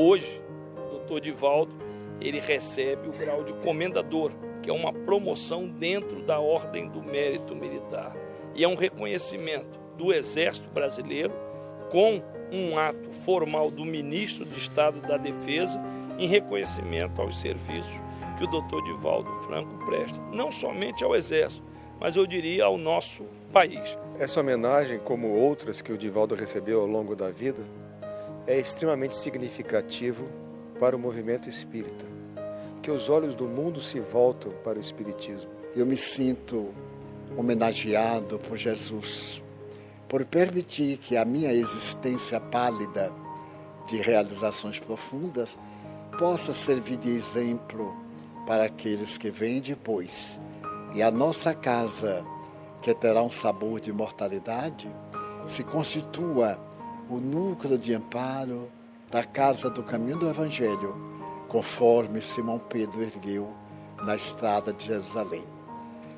Hoje, o doutor Divaldo, ele recebe o grau de comendador, que é uma promoção dentro da Ordem do Mérito Militar. E é um reconhecimento do Exército Brasileiro com um ato formal do Ministro de Estado da Defesa em reconhecimento aos serviços que o doutor Divaldo Franco presta, não somente ao Exército, mas eu diria ao nosso país. Essa homenagem, como outras que o Divaldo recebeu ao longo da vida, é extremamente significativo para o movimento espírita, que os olhos do mundo se voltam para o espiritismo. Eu me sinto homenageado por Jesus, por permitir que a minha existência pálida de realizações profundas possa servir de exemplo para aqueles que vêm depois. E a nossa casa, que terá um sabor de mortalidade, se constitua o núcleo de amparo da Casa do Caminho do Evangelho, conforme Simão Pedro ergueu na estrada de Jerusalém.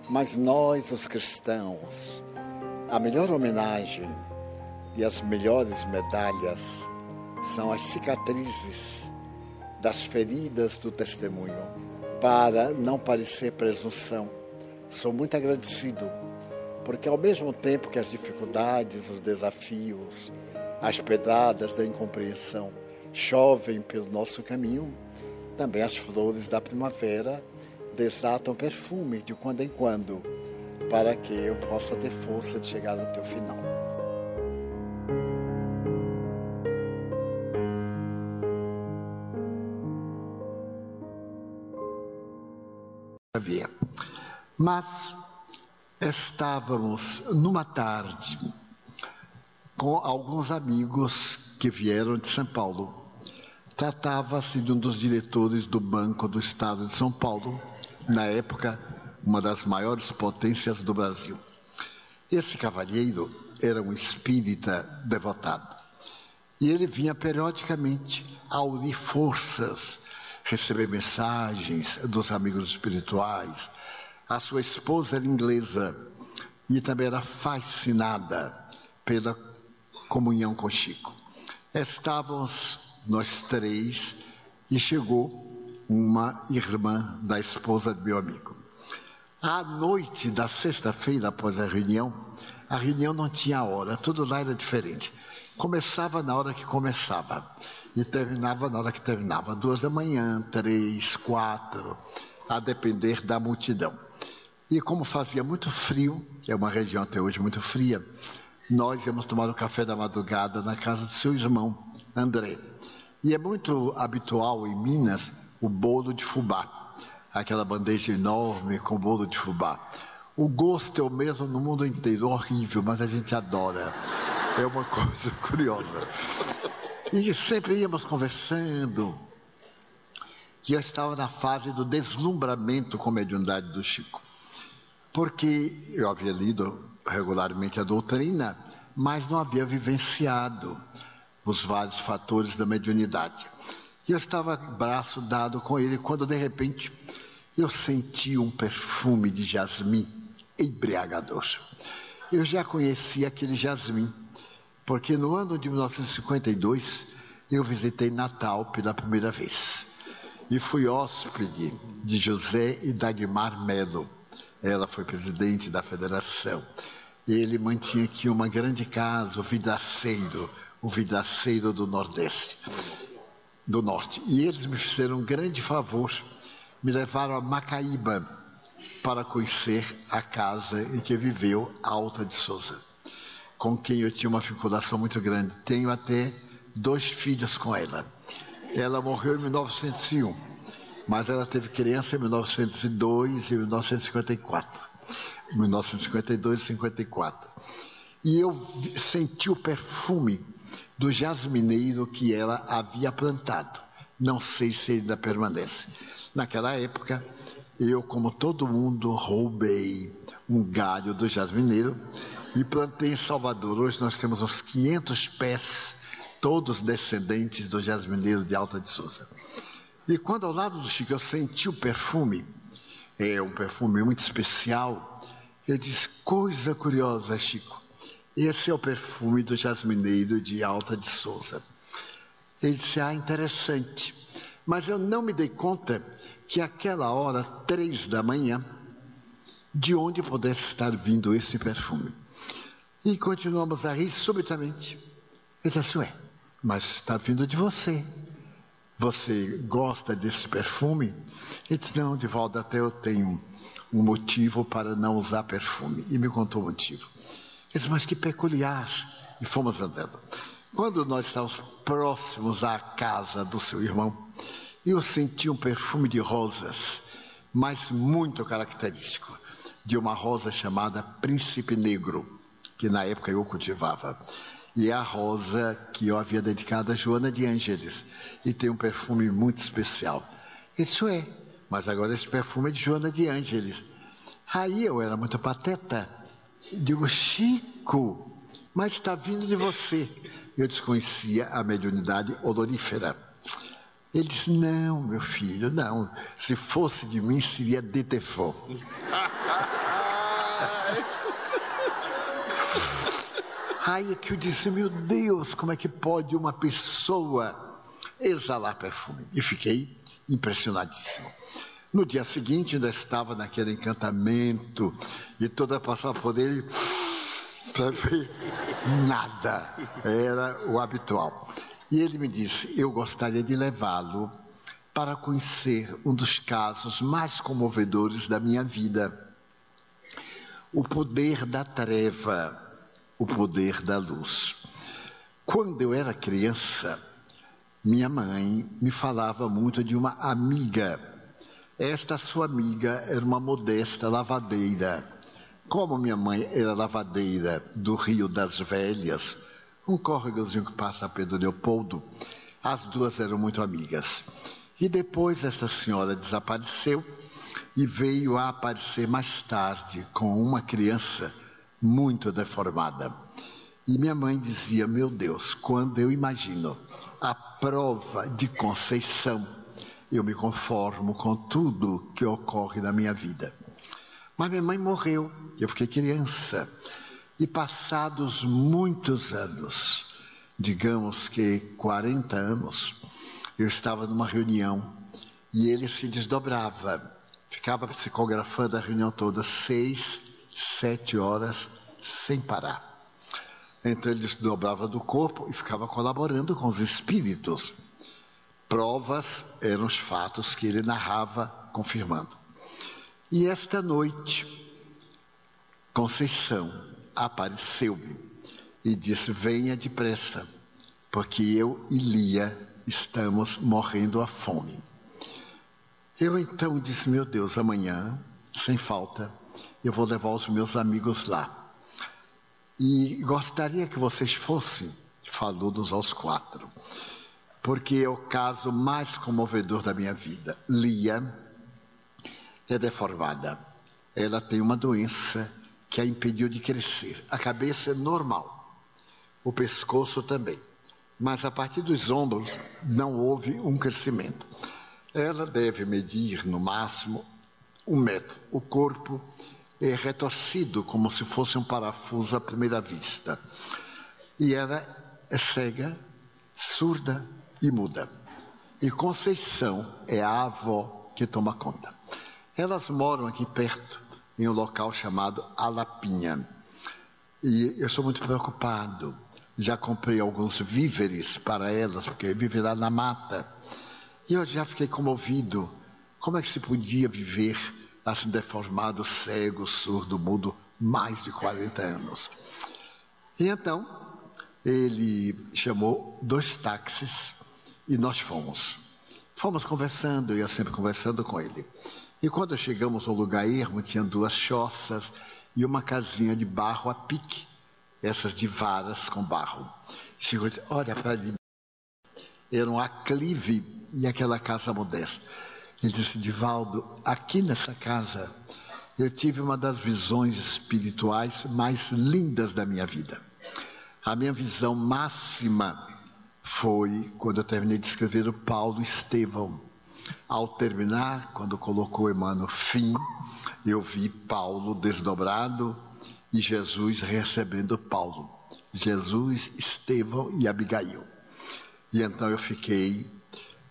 Mas nós, os cristãos, a melhor homenagem e as melhores medalhas são as cicatrizes das feridas do testemunho. Para não parecer presunção, sou muito agradecido, porque ao mesmo tempo que as dificuldades, os desafios, as pedradas da incompreensão chovem pelo nosso caminho, também as flores da primavera desatam perfume de quando em quando, para que eu possa ter força de chegar ao teu final. Mas estávamos numa tarde com alguns amigos que vieram de São Paulo. Tratava-se de um dos diretores do Banco do Estado de São Paulo, na época, uma das maiores potências do Brasil. Esse cavalheiro era um espírita devotado. E ele vinha periodicamente a unir forças, receber mensagens dos amigos espirituais. A sua esposa era inglesa e também era fascinada pela comunhão com Chico. Estávamos nós três e chegou uma irmã da esposa do meu amigo. À noite da sexta-feira, após a reunião, a reunião não tinha hora, tudo lá era diferente. Começava na hora que começava e terminava na hora que terminava, duas da manhã, três, quatro, a depender da multidão. E como fazia muito frio, é uma região até hoje muito fria, nós íamos tomar o café da madrugada na casa do seu irmão, André. E é muito habitual em Minas o bolo de fubá, aquela bandeja enorme com bolo de fubá. O gosto é o mesmo no mundo inteiro, horrível, mas a gente adora. É uma coisa curiosa. E sempre íamos conversando. E eu estava na fase do deslumbramento com a mediunidade do Chico. Porque eu havia lido regularmente a doutrina, mas não havia vivenciado os vários fatores da mediunidade. E eu estava braço dado com ele quando de repente eu senti um perfume de jasmim embriagador. Eu já conhecia aquele jasmim, porque no ano de 1952 eu visitei Natal pela primeira vez. E fui hóspede de José e Dagmar Melo. Ela foi presidente da federação ele mantinha aqui uma grande casa, o Vidaceiro, o Vidaceiro do Nordeste, do Norte. E eles me fizeram um grande favor, me levaram a Macaíba para conhecer a casa em que viveu Alta de Souza, com quem eu tinha uma vinculação muito grande. Tenho até dois filhos com ela. Ela morreu em 1901, mas ela teve criança em 1902 e 1954. 1952 e 54. E eu senti o perfume do jasmineiro que ela havia plantado. Não sei se ainda permanece. Naquela época, eu, como todo mundo, roubei um galho do jasmineiro e plantei em Salvador. Hoje nós temos uns 500 pés todos descendentes do jasmineiro de Alta de Souza. E quando ao lado do Chico eu senti o perfume, é um perfume muito especial, eu disse: coisa curiosa, Chico, esse é o perfume do jasmineiro de Alta de Souza. Ele disse: ah, interessante. Mas eu não me dei conta que aquela hora, três da manhã, de onde pudesse estar vindo esse perfume. E continuamos a rir subitamente. Ele disse ué, mas está vindo de você. Você gosta desse perfume? Ele disse, não, de volta até eu tenho um motivo para não usar perfume. E me contou o motivo. Ele disse, mas que peculiar. E fomos andando. Quando nós estávamos próximos à casa do seu irmão, eu senti um perfume de rosas, mas muito característico, de uma rosa chamada Príncipe Negro, que na época eu cultivava. E é a rosa que eu havia dedicado a Joana de Ângeles, e tem um perfume muito especial. Isso é, mas agora esse perfume é de Joana de Ângeles. Aí eu era muito pateta. Digo, Chico, mas está vindo de você eu desconhecia a mediunidade odorífera. Ele disse: Não, meu filho, não. Se fosse de mim, seria de Tefon. Aí é que eu disse: Meu Deus, como é que pode uma pessoa exalar perfume? E fiquei impressionadíssimo. No dia seguinte, ainda estava naquele encantamento e toda passava por ele para ver nada. Era o habitual. E ele me disse: Eu gostaria de levá-lo para conhecer um dos casos mais comovedores da minha vida. O poder da treva, o poder da luz. Quando eu era criança, minha mãe me falava muito de uma amiga. Esta sua amiga era uma modesta lavadeira como minha mãe era lavadeira do Rio das Velhas, um córregozinho que passa Pedro Leopoldo, as duas eram muito amigas. E depois essa senhora desapareceu e veio a aparecer mais tarde com uma criança muito deformada. E minha mãe dizia: Meu Deus, quando eu imagino a prova de Conceição, eu me conformo com tudo que ocorre na minha vida. Mas minha mãe morreu, eu fiquei criança. E passados muitos anos, digamos que 40 anos, eu estava numa reunião e ele se desdobrava, ficava psicografando a reunião toda, seis, sete horas, sem parar. Então ele desdobrava do corpo e ficava colaborando com os espíritos. Provas eram os fatos que ele narrava, confirmando. E esta noite, Conceição apareceu-me e disse: Venha depressa, porque eu e Lia estamos morrendo à fome. Eu então disse: Meu Deus, amanhã, sem falta, eu vou levar os meus amigos lá. E gostaria que vocês fossem, falou-nos aos quatro, porque é o caso mais comovedor da minha vida. Lia é deformada. Ela tem uma doença que a impediu de crescer. A cabeça é normal, o pescoço também. Mas a partir dos ombros não houve um crescimento. Ela deve medir no máximo um metro. O corpo é retorcido como se fosse um parafuso à primeira vista. E ela é cega, surda e muda. E Conceição é a avó que toma conta. Elas moram aqui perto, em um local chamado Alapinha. E eu sou muito preocupado. Já comprei alguns víveres para elas, porque vivem lá na mata. E eu já fiquei comovido. Como é que se podia viver assim deformado, cego, surdo, mudo, mais de 40 anos? E então, ele chamou dois táxis e nós fomos. Fomos conversando, eu ia sempre conversando com ele. E quando chegamos ao lugar ermo, tinha duas choças e uma casinha de barro a pique, essas de varas com barro. Chegou e disse, olha para ali. Era um aclive e aquela casa modesta. Ele disse, Divaldo, aqui nessa casa eu tive uma das visões espirituais mais lindas da minha vida. A minha visão máxima foi quando eu terminei de escrever o Paulo Estevão. Ao terminar, quando colocou Emmanuel fim, eu vi Paulo desdobrado e Jesus recebendo Paulo. Jesus, Estevão e Abigail. E então eu fiquei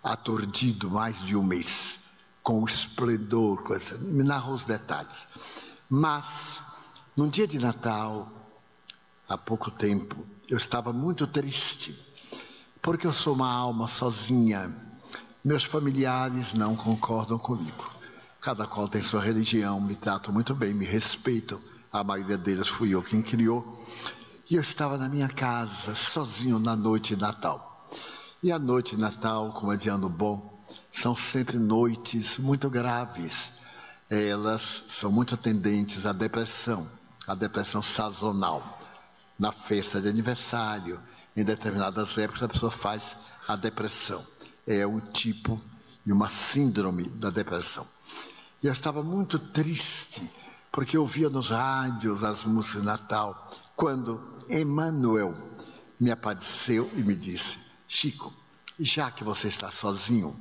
aturdido mais de um mês com o esplendor, me narra os detalhes. Mas, num dia de Natal, há pouco tempo, eu estava muito triste, porque eu sou uma alma sozinha. Meus familiares não concordam comigo. Cada qual tem sua religião, me tratam muito bem, me respeitam. A maioria deles fui eu quem criou. E eu estava na minha casa, sozinho na noite de Natal. E a noite de Natal, como é de ano bom, são sempre noites muito graves. Elas são muito tendentes à depressão, à depressão sazonal. Na festa de aniversário, em determinadas épocas, a pessoa faz a depressão. É um tipo e uma síndrome da depressão. E eu estava muito triste, porque eu ouvia nos rádios as músicas de Natal, quando Emmanuel me apareceu e me disse: Chico, já que você está sozinho,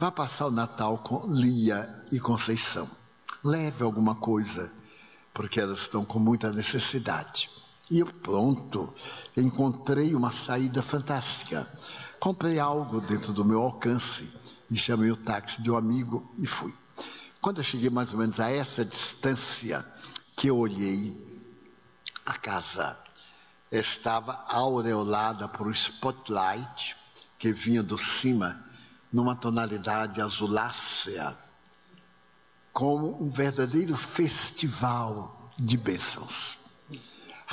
Vá passar o Natal com Lia e Conceição. Leve alguma coisa, porque elas estão com muita necessidade. E eu, pronto, encontrei uma saída fantástica. Comprei algo dentro do meu alcance e chamei o táxi de um amigo e fui. Quando eu cheguei mais ou menos a essa distância, que eu olhei, a casa estava aureolada por um spotlight que vinha do cima numa tonalidade azulácea, como um verdadeiro festival de bênçãos.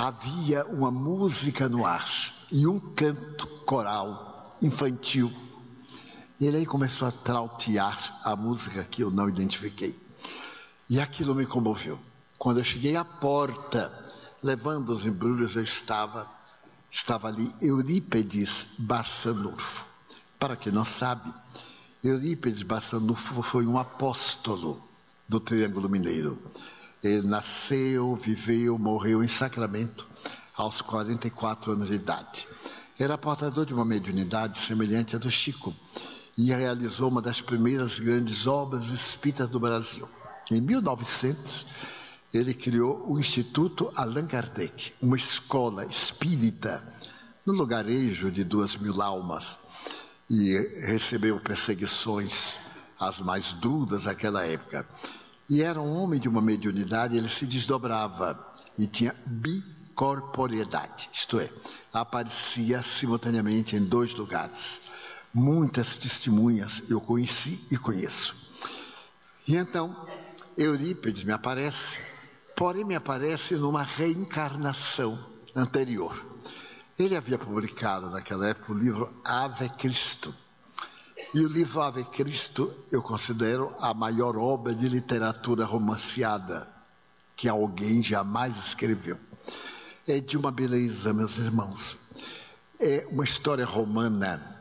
Havia uma música no ar e um canto coral infantil. E ele aí começou a trautear a música que eu não identifiquei. E aquilo me comoveu. Quando eu cheguei à porta, levando os embrulhos, eu estava, estava ali Eurípedes Barçanufo. Para quem não sabe, Eurípides Bassanufo foi um apóstolo do Triângulo Mineiro. Ele nasceu, viveu, morreu em Sacramento aos 44 anos de idade. Era portador de uma mediunidade semelhante à do Chico e realizou uma das primeiras grandes obras espíritas do Brasil. Em 1900, ele criou o Instituto Allan Kardec, uma escola espírita no lugarejo de duas mil almas e recebeu perseguições as mais duras naquela época. E era um homem de uma mediunidade, ele se desdobrava e tinha bicorporeidade, isto é, aparecia simultaneamente em dois lugares. Muitas testemunhas eu conheci e conheço. E então, Eurípides me aparece, porém me aparece numa reencarnação anterior. Ele havia publicado naquela época o livro Ave Cristo. E o livro Ave Cristo eu considero a maior obra de literatura romanceada que alguém jamais escreveu. É de uma beleza, meus irmãos. É uma história romana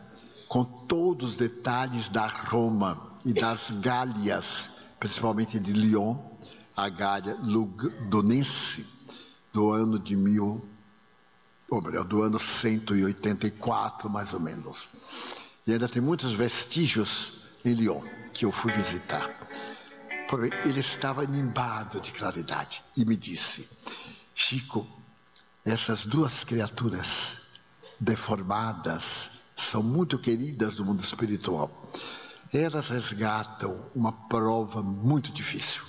com todos os detalhes da Roma e das Gálias, principalmente de Lyon, a Gália Lugdunense, do ano de mil ou melhor, do ano 184, mais ou menos. E ainda tem muitos vestígios em Lyon que eu fui visitar. Ele estava animado de claridade e me disse: Chico, essas duas criaturas deformadas são muito queridas do mundo espiritual. Elas resgatam uma prova muito difícil.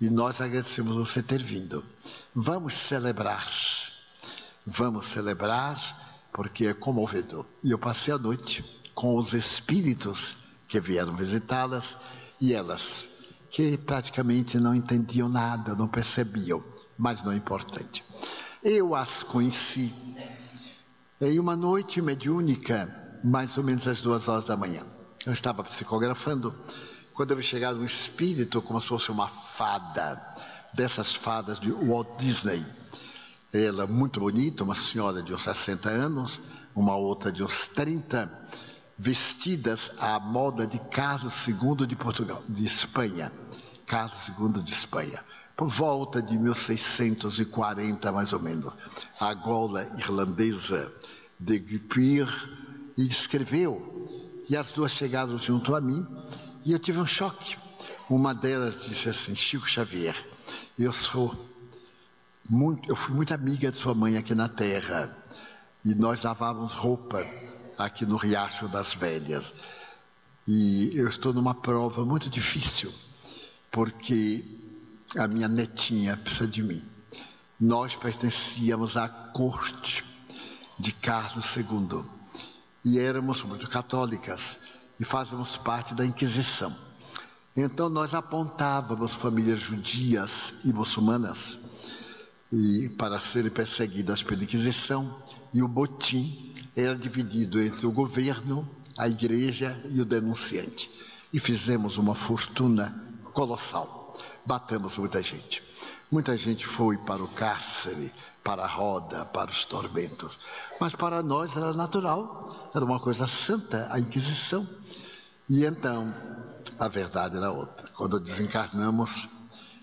E nós agradecemos você ter vindo. Vamos celebrar Vamos celebrar porque é comovedor. E eu passei a noite com os espíritos que vieram visitá-las e elas, que praticamente não entendiam nada, não percebiam, mas não é importante. Eu as conheci em uma noite mediúnica, mais ou menos às duas horas da manhã. Eu estava psicografando quando eu vi chegar um espírito como se fosse uma fada, dessas fadas de Walt Disney ela muito bonita, uma senhora de uns 60 anos, uma outra de uns 30, vestidas à moda de Carlos II de Portugal, de Espanha. Carlos II de Espanha. Por volta de 1640, mais ou menos. A gola irlandesa de Guipir e escreveu. E as duas chegaram junto a mim e eu tive um choque. Uma delas disse assim: Chico Xavier, eu sou muito, eu fui muito amiga de sua mãe aqui na terra e nós lavávamos roupa aqui no Riacho das Velhas. E eu estou numa prova muito difícil, porque a minha netinha precisa de mim. Nós pertencíamos à corte de Carlos II e éramos muito católicas e fazíamos parte da Inquisição. Então nós apontávamos famílias judias e muçulmanas e para serem perseguidas pela Inquisição e o botim era dividido entre o governo, a igreja e o denunciante. E fizemos uma fortuna colossal. Batamos muita gente. Muita gente foi para o cárcere, para a roda, para os tormentos. Mas para nós era natural, era uma coisa santa, a Inquisição. E então, a verdade era outra. Quando desencarnamos,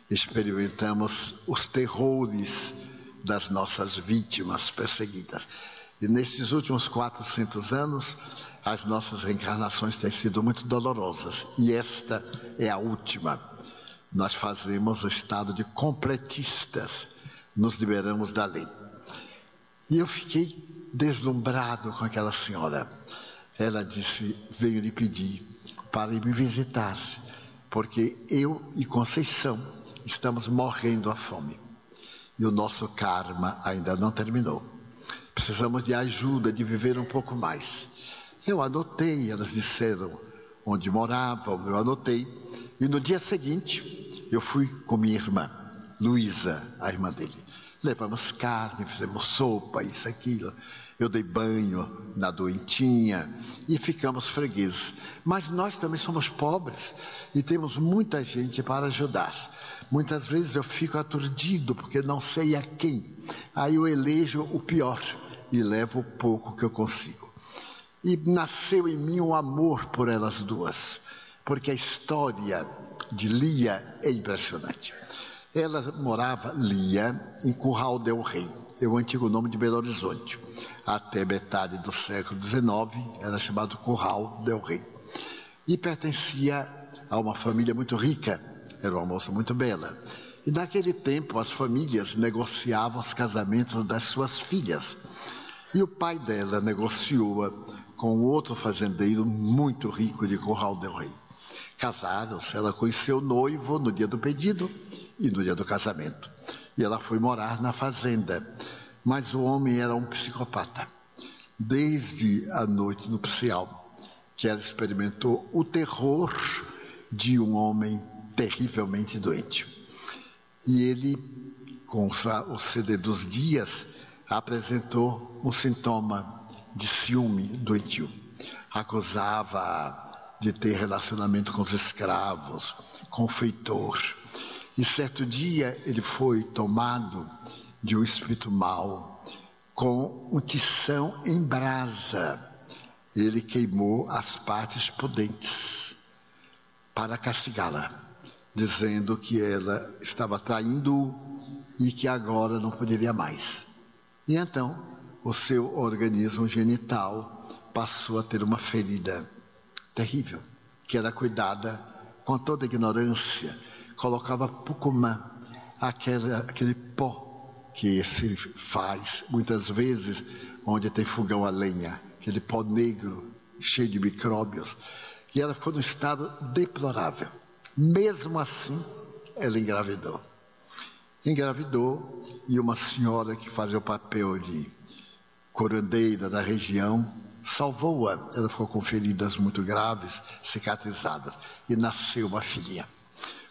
experimentamos os terrores das nossas vítimas perseguidas. E nesses últimos 400 anos, as nossas reencarnações têm sido muito dolorosas. E esta é a última. Nós fazemos o estado de completistas, nos liberamos da lei. E eu fiquei deslumbrado com aquela senhora. Ela disse: Venho lhe pedir para me visitar, porque eu e Conceição estamos morrendo à fome. E o nosso karma ainda não terminou. Precisamos de ajuda, de viver um pouco mais. Eu anotei, elas disseram onde moravam, eu anotei. E no dia seguinte, eu fui com minha irmã, Luísa, a irmã dele. Levamos carne, fizemos sopa, isso, aquilo. Eu dei banho na doentinha e ficamos fregueses. Mas nós também somos pobres e temos muita gente para ajudar. Muitas vezes eu fico aturdido porque não sei a quem. Aí eu elejo o pior e levo o pouco que eu consigo. E nasceu em mim um amor por elas duas, porque a história de Lia é impressionante. Ela morava, Lia, em Curral del Rei, é o antigo nome de Belo Horizonte. Até metade do século XIX era chamado Curral del Rei. E pertencia a uma família muito rica, era uma moça muito bela. E naquele tempo as famílias negociavam os casamentos das suas filhas. E o pai dela negociou com outro fazendeiro muito rico de Corral del Rei. Casaram-se, ela conheceu o noivo no dia do pedido e no dia do casamento. E ela foi morar na fazenda. Mas o homem era um psicopata. Desde a noite nupcial, que ela experimentou o terror de um homem terrivelmente doente. E ele, com o ceder dos dias, apresentou um sintoma de ciúme doentio. Acusava de ter relacionamento com os escravos, com o feitor. E certo dia ele foi tomado de um espírito mau, com um tição em brasa. Ele queimou as partes pudentes para castigá-la dizendo que ela estava traindo e que agora não poderia mais. E então, o seu organismo genital passou a ter uma ferida terrível, que era cuidada com toda ignorância. Colocava pucumã, aquele, aquele pó que se faz muitas vezes onde tem fogão a lenha, aquele pó negro cheio de micróbios. E ela ficou num estado deplorável. Mesmo assim, ela engravidou. Engravidou e uma senhora que fazia o papel de curandeira da região salvou-a. Ela ficou com feridas muito graves, cicatrizadas, e nasceu uma filhinha.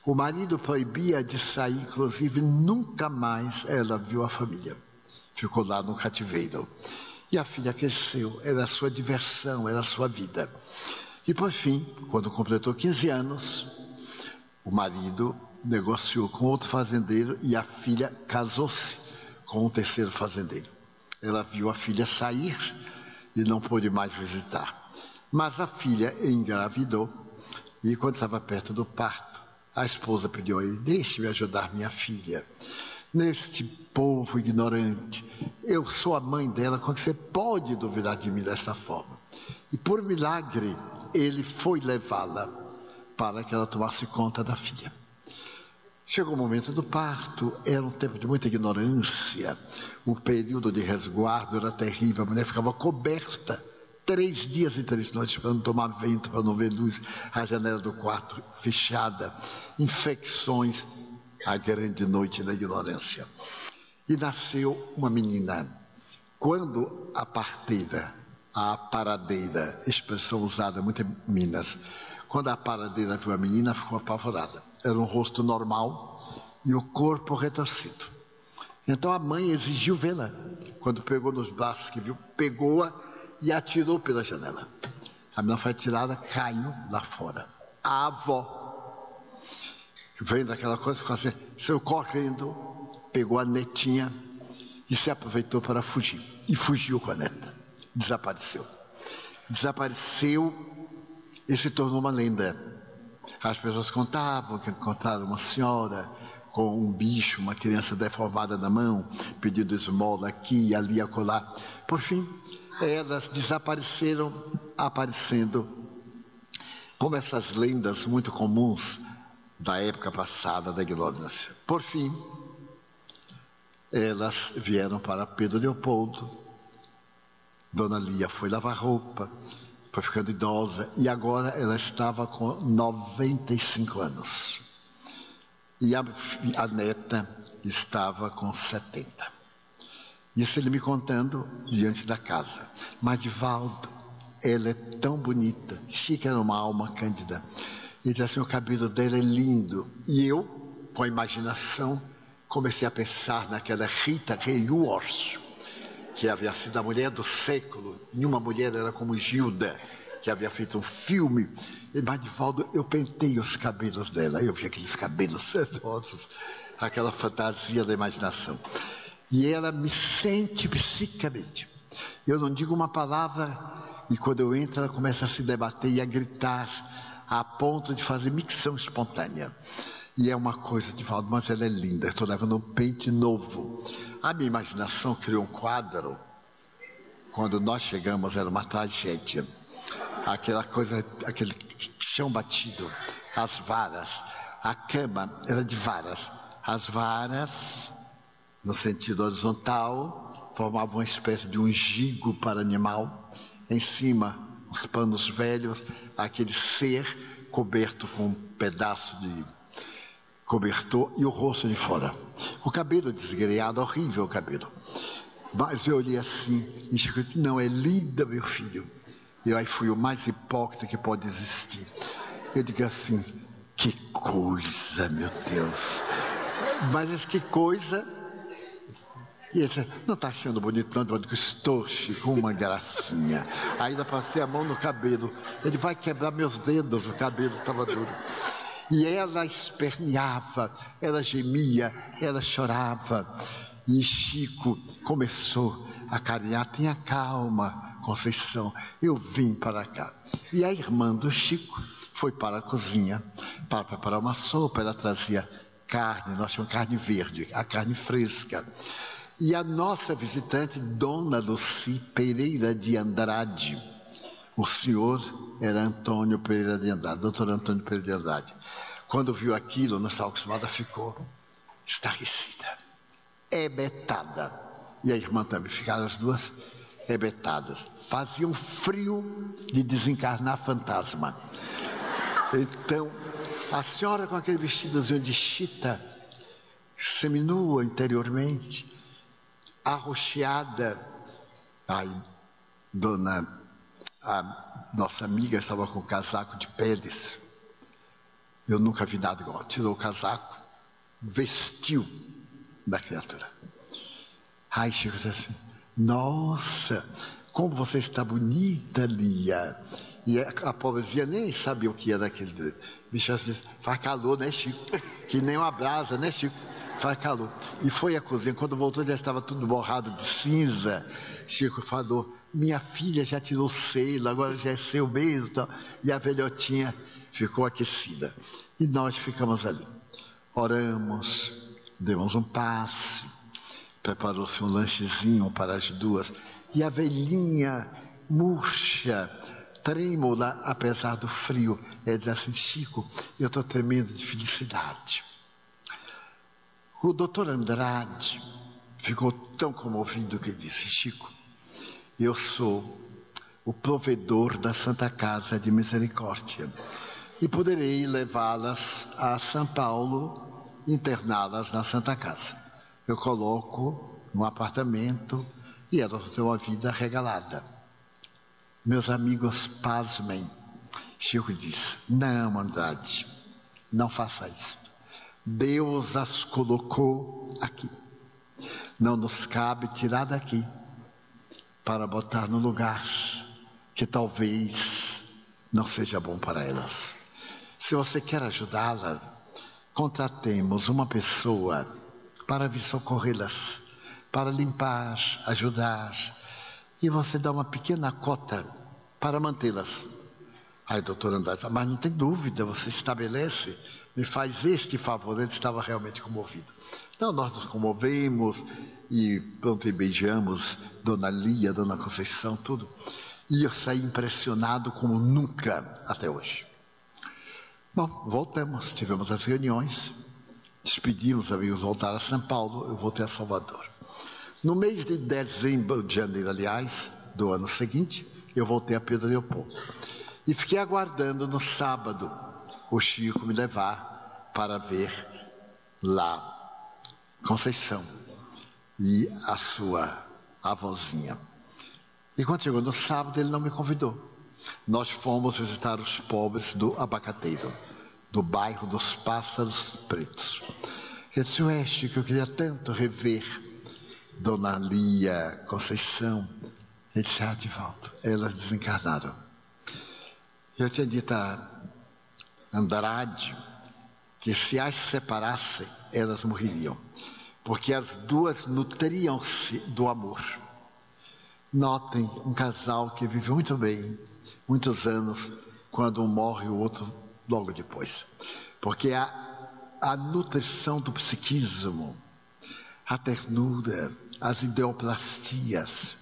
O marido proibia de sair, inclusive nunca mais ela viu a família. Ficou lá no cativeiro. E a filha cresceu, era a sua diversão, era a sua vida. E por fim, quando completou 15 anos, o marido negociou com outro fazendeiro e a filha casou-se com um terceiro fazendeiro. Ela viu a filha sair e não pôde mais visitar. Mas a filha engravidou e quando estava perto do parto, a esposa pediu a ele: Deixe-me ajudar minha filha. Neste povo ignorante, eu sou a mãe dela, como você pode duvidar de mim dessa forma? E por milagre, ele foi levá-la para que ela tomasse conta da filha. Chegou o momento do parto, era um tempo de muita ignorância, o período de resguardo era terrível, a mulher ficava coberta. Três dias e três noites para não tomar vento, para não ver luz, a janela do quarto fechada, infecções, a grande noite da ignorância. E nasceu uma menina. Quando a parteira, a paradeira, expressão usada muito em Minas, quando a paradeira viu a menina, ficou apavorada. Era um rosto normal e o corpo retorcido. Então a mãe exigiu vê-la. Quando pegou nos braços que viu, pegou-a e atirou pela janela. A menina foi atirada, caiu lá fora. A avó, vendo aquela coisa, ficou assim, saiu correndo, pegou a netinha e se aproveitou para fugir. E fugiu com a neta. Desapareceu. Desapareceu e se tornou uma lenda. As pessoas contavam que encontraram uma senhora com um bicho, uma criança deformada na mão, pedindo esmola aqui, ali, acolá. Por fim, elas desapareceram, aparecendo como essas lendas muito comuns da época passada da ignorância. Por fim, elas vieram para Pedro Leopoldo. Dona Lia foi lavar roupa, foi ficando idosa e agora ela estava com 95 anos. E a, a neta estava com 70. Isso ele me contando diante da casa. Mas Divaldo, ela é tão bonita. Chica era uma alma cândida. Ele disse assim: o cabelo dela é lindo. E eu, com a imaginação, comecei a pensar naquela Rita Hayworth que havia sido a mulher do século, nenhuma mulher era como Gilda, que havia feito um filme. E Manivaldo, eu pentei os cabelos dela, eu vi aqueles cabelos sedosos, aquela fantasia da imaginação. E ela me sente psicamente. Eu não digo uma palavra, e quando eu entro, ela começa a se debater e a gritar, a ponto de fazer micção espontânea. E é uma coisa de Valdo, mas ela é linda. Estou levando um pente novo. A minha imaginação criou um quadro. Quando nós chegamos, era uma tragédia. Aquela coisa, aquele chão batido, as varas. A cama era de varas. As varas, no sentido horizontal, formavam uma espécie de um para animal. Em cima, os panos velhos, aquele ser coberto com um pedaço de cobertor e o rosto de fora. O cabelo desgreado, horrível o cabelo. Mas eu olhei assim e disse, não, é linda, meu filho. Eu aí fui o mais hipócrita que pode existir. Eu digo assim, que coisa, meu Deus. Mas que coisa. E ele disse, não está achando bonito, não? Eu digo, estou, com uma gracinha. Ainda passei a mão no cabelo. Ele vai quebrar meus dedos, o cabelo estava duro. E ela esperneava, ela gemia, ela chorava. E Chico começou a caminhar. Tenha calma, Conceição, eu vim para cá. E a irmã do Chico foi para a cozinha para preparar uma sopa. Ela trazia carne, nós chamamos carne verde, a carne fresca. E a nossa visitante, Dona Luci Pereira de Andrade, o senhor era Antônio Pereira de Andrade, doutor Antônio Pereira de Andrade. Quando viu aquilo, não estava acostumada, ficou estarrecida, ebetada. E a irmã também, ficaram as duas ebetadas. Fazia um frio de desencarnar fantasma. Então, a senhora com aquele vestidozinho de chita, seminua interiormente, arroxeada. Ai, dona a nossa amiga estava com um casaco de peles. Eu nunca vi nada igual. Tirou o casaco, vestiu da criatura. Aí Chico disse assim: Nossa, como você está bonita, Lia. E a pobrezinha nem sabia o que era aquele bicho. Assim, faz calor, né, Chico? Que nem uma brasa, né, Chico? Faz calor. E foi à cozinha. Quando voltou, já estava tudo borrado de cinza. Chico falou: minha filha já tirou selo, agora já é seu mesmo. E a velhotinha ficou aquecida. E nós ficamos ali. Oramos, demos um passe, preparou-se um lanchezinho para as duas. E a velhinha, murcha, trêmula apesar do frio. Ele diz assim: Chico, eu estou tremendo de felicidade. O doutor Andrade ficou tão comovido que disse: Chico, eu sou o provedor da Santa Casa de Misericórdia e poderei levá-las a São Paulo, interná-las na Santa Casa. Eu coloco no apartamento e elas têm uma vida regalada. Meus amigos, pasmem. Chico diz: Não, Andrade, não faça isso. Deus as colocou aqui. Não nos cabe tirar daqui para botar no lugar que talvez não seja bom para elas. Se você quer ajudá-la, contratemos uma pessoa para vir socorrê-las, para limpar, ajudar, e você dá uma pequena cota para mantê-las. Aí, doutor Andrade, mas não tem dúvida, você estabelece, me faz este favor. Ele estava realmente comovido. Então, nós nos comovemos e pronto, e beijamos Dona Lia, Dona Conceição, tudo. E eu saí impressionado como nunca até hoje. Bom, voltamos, tivemos as reuniões, despedimos, amigos, voltar a São Paulo, eu voltei a Salvador. No mês de dezembro, de janeiro, aliás, do ano seguinte, eu voltei a Pedro Leopoldo. E fiquei aguardando no sábado o Chico me levar para ver lá Conceição e a sua avózinha. E quando chegou no sábado, ele não me convidou nós fomos visitar os pobres do Abacateiro, do bairro dos Pássaros Pretos. Eu disse, Oeste, que eu queria tanto rever Dona Lia Conceição. Ele disse, ah, de volta. Elas desencarnaram. Eu tinha dito a Andrade que se as separassem, elas morreriam. Porque as duas nutriam-se do amor. Notem um casal que vive muito bem, muitos anos, quando um morre o outro logo depois. Porque a, a nutrição do psiquismo, a ternura, as ideoplastias,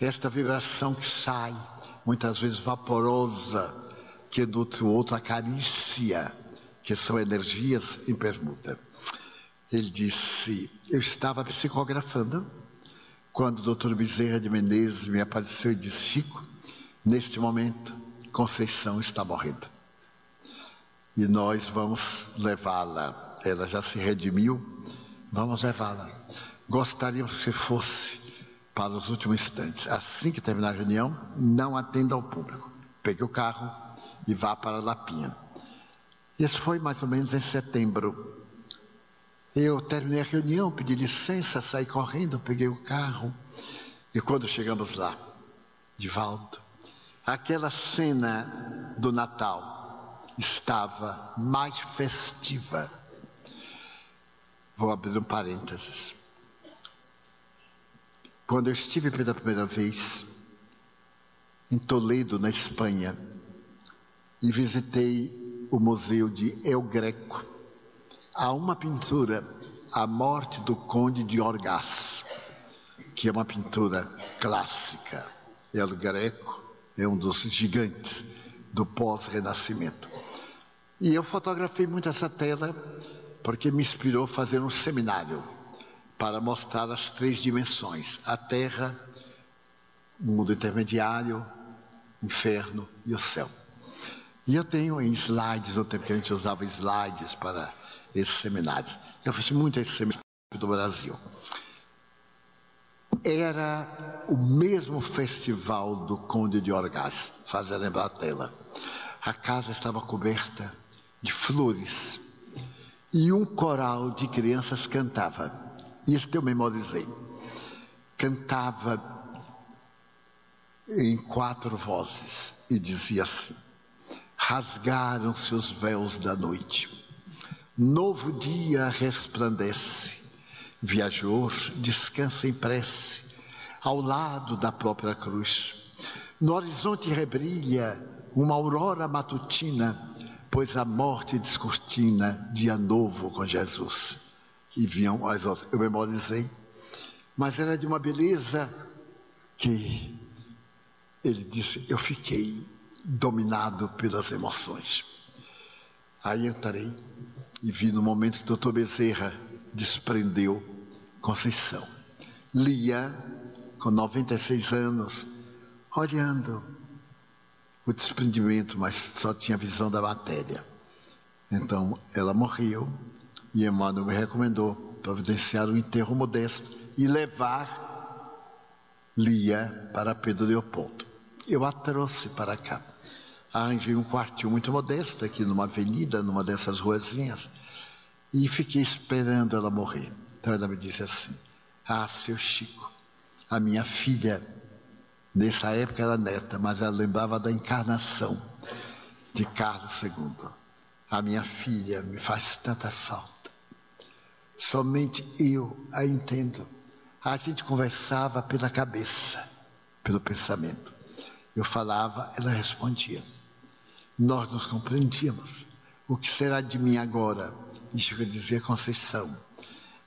esta vibração que sai, muitas vezes vaporosa, que nutre o outro, a carícia, que são energias em permuta. Ele disse: Eu estava psicografando quando o Dr. Bezerra de Menezes me apareceu e disse: Chico, Neste momento, Conceição está morrendo. E nós vamos levá-la. Ela já se redimiu, vamos levá-la. Gostaríamos que fosse para os últimos instantes. Assim que terminar a reunião, não atenda ao público. Pegue o carro e vá para Lapinha. Isso foi mais ou menos em setembro. Eu terminei a reunião, pedi licença, saí correndo, peguei o carro. E quando chegamos lá, Divaldo, aquela cena do Natal estava mais festiva. Vou abrir um parênteses. Quando eu estive pela primeira vez em Toledo, na Espanha, e visitei o museu de El Greco, há uma pintura, A Morte do Conde de Orgaz, que é uma pintura clássica. El Greco é um dos gigantes do pós-renascimento. E eu fotografei muito essa tela porque me inspirou a fazer um seminário para mostrar as três dimensões: a Terra, o mundo intermediário, o inferno e o céu. E eu tenho em slides, no tempo que a gente usava slides para esses seminários. Eu fiz muito esse seminário do Brasil era o mesmo festival do Conde de Orgaz, fazia lembrar a tela. A casa estava coberta de flores e um coral de crianças cantava. Isso eu memorizei. Cantava em quatro vozes e dizia assim: Rasgaram-se os véus da noite, novo dia resplandece Viajor, descansa em prece, ao lado da própria cruz. No horizonte rebrilha uma aurora matutina, pois a morte descortina dia novo com Jesus. E vinham as outras, eu memorizei, mas era de uma beleza que ele disse: Eu fiquei dominado pelas emoções. Aí entrei e vi no momento que o doutor Bezerra desprendeu Conceição. Lia, com 96 anos, olhando o desprendimento, mas só tinha visão da matéria. Então ela morreu e Emmanuel me recomendou providenciar um enterro modesto e levar Lia para Pedro Leopoldo. Eu a trouxe para cá. Arranjei um quartinho muito modesto aqui numa avenida, numa dessas ruazinhas, e fiquei esperando ela morrer. Então ela me disse assim: Ah, seu Chico, a minha filha, nessa época era neta, mas ela lembrava da encarnação de Carlos II. A minha filha me faz tanta falta. Somente eu a entendo. A gente conversava pela cabeça, pelo pensamento. Eu falava, ela respondia. Nós nos compreendíamos. O que será de mim agora? Isso que dizia Conceição.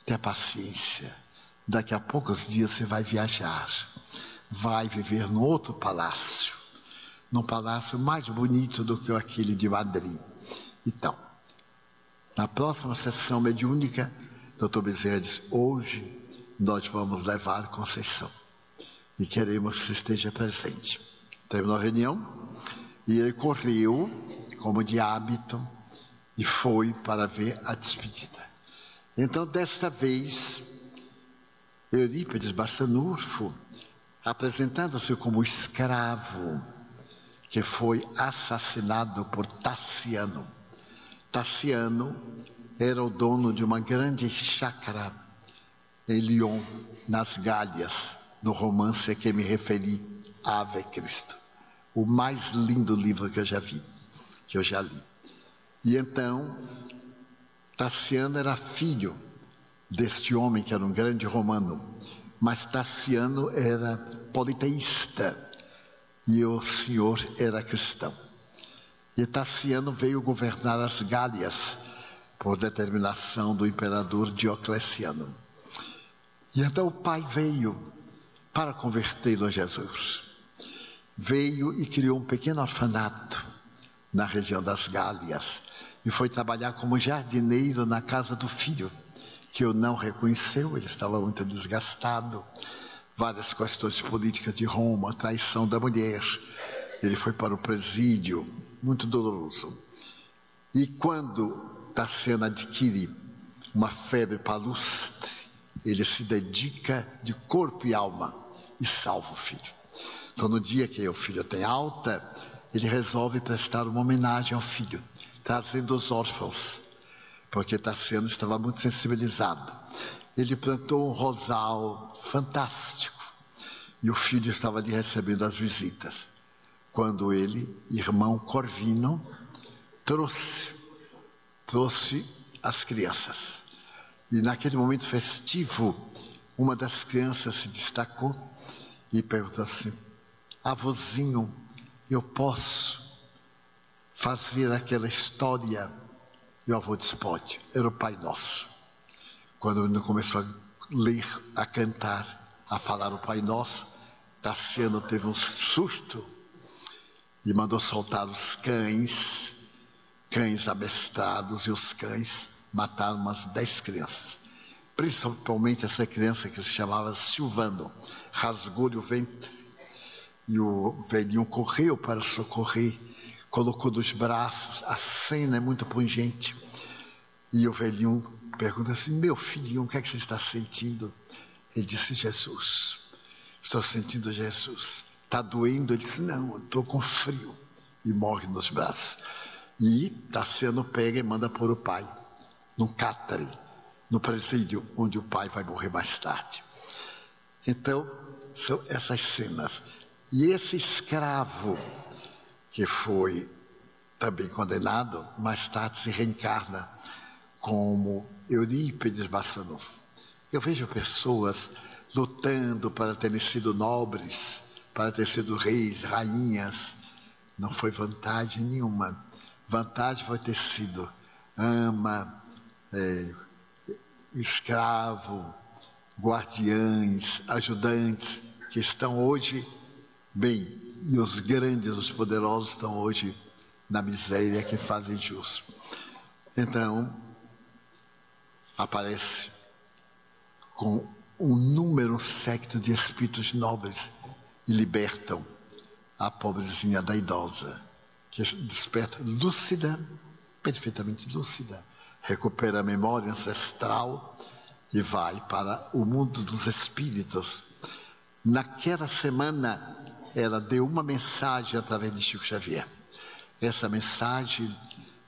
Tenha paciência. Daqui a poucos dias você vai viajar. Vai viver no outro palácio. Num palácio mais bonito do que aquele de Madrid. Então, na próxima sessão mediúnica, Dr. Bezerra diz: hoje nós vamos levar Conceição e queremos que você esteja presente. Terminou a reunião e ele correu, como de hábito, e foi para ver a despedida. Então, desta vez, Eurípides Barçanufo, apresentando-se como escravo, que foi assassinado por Tassiano Tassiano era o dono de uma grande chácara em Lyon, nas Gálias, no romance a que me referi, Ave Cristo. O mais lindo livro que eu já vi, que eu já li. E então, Tassiano era filho deste homem que era um grande romano, mas Tassiano era politeísta e o senhor era cristão. E Tassiano veio governar as Gálias por determinação do imperador Diocleciano. E então o pai veio para convertê-lo a Jesus. Veio e criou um pequeno orfanato na região das Gálias e foi trabalhar como jardineiro na casa do filho, que eu não reconheceu, ele estava muito desgastado. Várias questões políticas de Roma, traição da mulher. Ele foi para o presídio, muito doloroso. E quando Tassiano adquire uma febre palustre, ele se dedica de corpo e alma e salva o filho. Então, no dia que o filho tem alta, ele resolve prestar uma homenagem ao filho, trazendo os órfãos, porque Tassiano estava muito sensibilizado. Ele plantou um rosal fantástico e o filho estava ali recebendo as visitas quando ele, irmão Corvino, trouxe, trouxe as crianças. E naquele momento festivo, uma das crianças se destacou e perguntou assim: Avôzinho, eu posso fazer aquela história? E o avô disse: Pode. Era o Pai Nosso. Quando ele começou a ler, a cantar, a falar o Pai Nosso, Tassiano teve um susto e mandou soltar os cães, cães abestrados, e os cães mataram umas dez crianças. Principalmente essa criança que se chamava Silvano, rasgou-lhe o ventre, e o velhinho correu para socorrer, colocou dos braços, a cena é muito pungente. E o velhinho pergunta assim: Meu filhinho, o que é que você está sentindo? Ele disse: Jesus, estou sentindo Jesus. Está doendo? Ele disse: Não, estou com frio. E morre nos braços. E Tassiano pega e manda por o pai, num cátare, no presídio, onde o pai vai morrer mais tarde. Então, são essas cenas. E esse escravo, que foi também condenado, mais tarde se reencarna como Eurípides Bassanufo. Eu vejo pessoas lutando para terem sido nobres, para ter sido reis, rainhas, não foi vantagem nenhuma. Vantagem foi ter sido ama, é, escravo, guardiães, ajudantes, que estão hoje bem e os grandes, os poderosos estão hoje na miséria que fazem jus. Então, aparece com um número secto de espíritos nobres e libertam a pobrezinha da idosa, que desperta lúcida, perfeitamente lúcida, recupera a memória ancestral e vai para o mundo dos espíritos. Naquela semana, ela deu uma mensagem através de Chico Xavier. Essa mensagem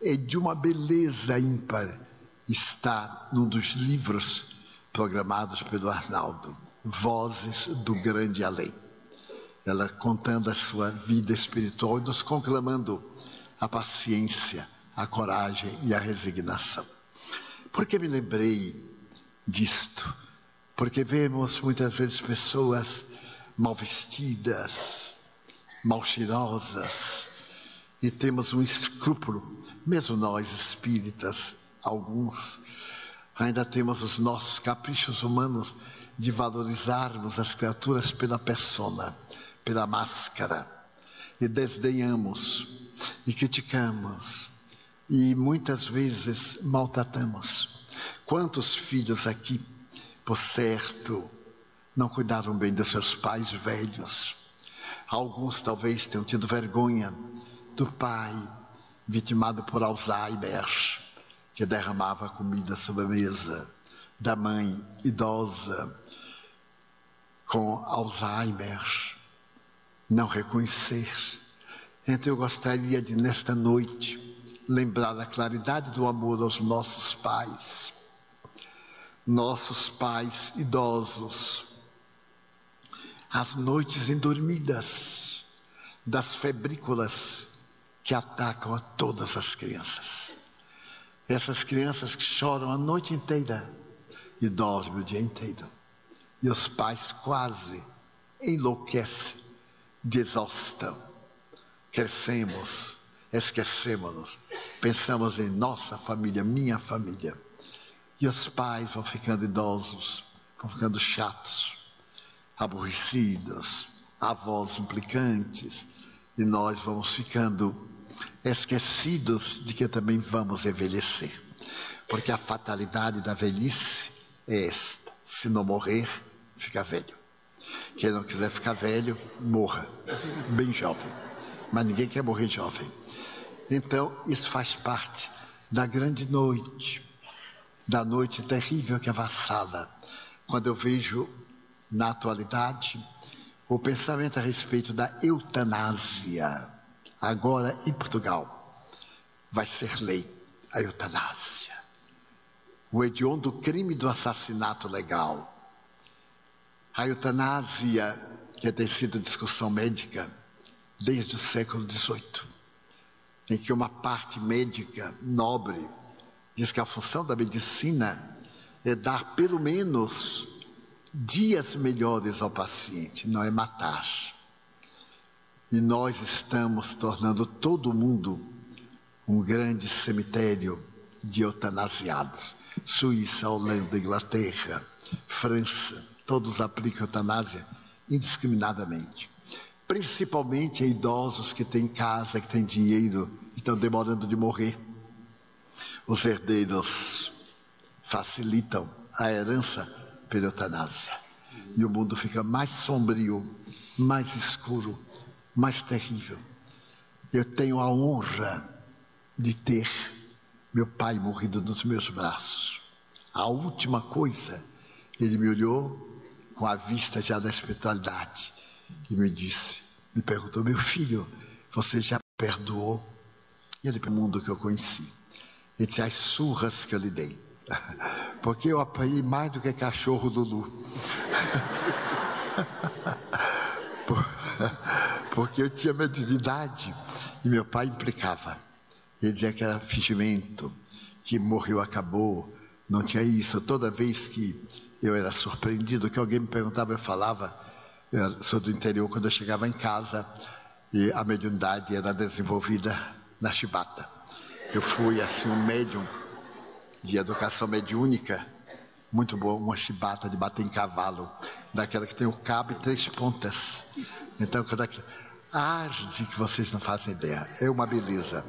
é de uma beleza ímpar. Está num dos livros programados pelo Arnaldo, Vozes do Grande Além. Ela contando a sua vida espiritual e nos conclamando a paciência, a coragem e a resignação. Por que me lembrei disto? Porque vemos muitas vezes pessoas mal vestidas, mal cheirosas, e temos um escrúpulo, mesmo nós espíritas, alguns, ainda temos os nossos caprichos humanos de valorizarmos as criaturas pela persona, pela máscara, e desdenhamos, e criticamos, e muitas vezes maltratamos. Quantos filhos aqui, por certo, não cuidaram bem de seus pais velhos? Alguns talvez tenham tido vergonha do pai vitimado por Alzheimer, que derramava comida sobre a mesa, da mãe idosa com Alzheimer, não reconhecer. Então eu gostaria de, nesta noite, lembrar a claridade do amor aos nossos pais, nossos pais idosos, as noites endormidas das febrículas que atacam a todas as crianças. Essas crianças que choram a noite inteira e dormem o dia inteiro. E os pais quase enlouquecem de exaustão. Crescemos, esquecemos-nos, pensamos em nossa família, minha família. E os pais vão ficando idosos, vão ficando chatos, aborrecidos, avós implicantes, e nós vamos ficando esquecidos de que também vamos envelhecer. Porque a fatalidade da velhice é esta: se não morrer, fica velho. Quem não quiser ficar velho, morra, bem jovem. Mas ninguém quer morrer jovem. Então, isso faz parte da grande noite, da noite terrível que avassala. Quando eu vejo, na atualidade, o pensamento a respeito da eutanásia agora em Portugal, vai ser lei a eutanásia. O hediondo crime do assassinato legal. A eutanásia, que tem sido discussão médica desde o século XVIII, em que uma parte médica nobre diz que a função da medicina é dar pelo menos dias melhores ao paciente, não é matar. E nós estamos tornando todo mundo um grande cemitério de eutanasiados. Suíça, Holanda, Inglaterra, França, todos aplicam eutanásia indiscriminadamente. Principalmente a idosos que têm casa, que têm dinheiro e estão demorando de morrer. Os herdeiros facilitam a herança pela eutanásia. E o mundo fica mais sombrio, mais escuro, mais terrível. Eu tenho a honra de ter meu pai morrido nos meus braços. A última coisa, ele me olhou com a vista já da espiritualidade e me disse, me perguntou, meu filho, você já perdoou? E ele o mundo que eu conheci. Disse, as surras que eu lhe dei. Porque eu apanhei mais do que cachorro do Lu. porque eu tinha mediunidade e meu pai implicava. Ele dizia que era fingimento, que morreu, acabou, não tinha isso. Toda vez que eu era surpreendido, que alguém me perguntava, eu falava, eu sou do interior, quando eu chegava em casa, e a mediunidade era desenvolvida na chibata. Eu fui, assim, um médium de educação mediúnica, muito bom, uma chibata de bater em cavalo, daquela que tem o cabo e três pontas. Então, quando arde que vocês não fazem ideia. É uma beleza.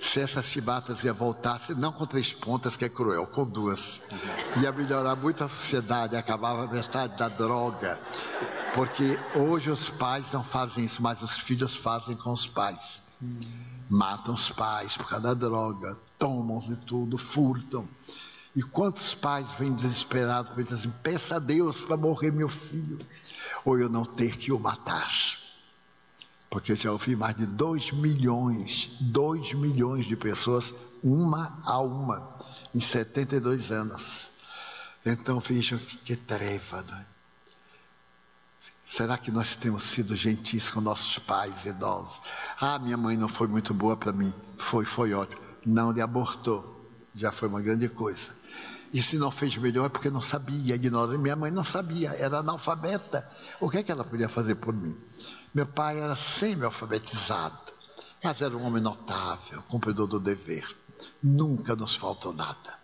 Se essas chibatas ia voltar, não com três pontas, que é cruel, com duas. Ia melhorar muito a sociedade, acabava metade da droga. Porque hoje os pais não fazem isso, mas os filhos fazem com os pais. Matam os pais por causa da droga, tomam de tudo, furtam. E quantos pais vêm desesperados e dizem assim: peça a Deus para morrer meu filho, ou eu não ter que o matar. Porque eu já ouvi mais de 2 milhões, 2 milhões de pessoas, uma a uma, em 72 anos. Então vejam que, que treva, né? Será que nós temos sido gentis com nossos pais idosos? Ah, minha mãe não foi muito boa para mim. Foi, foi ótimo. Não lhe abortou. Já foi uma grande coisa. E se não fez melhor é porque não sabia, ignorou. Minha mãe não sabia, era analfabeta. O que é que ela podia fazer por mim? Meu pai era semi-alfabetizado, mas era um homem notável, cumpridor do dever. Nunca nos faltou nada.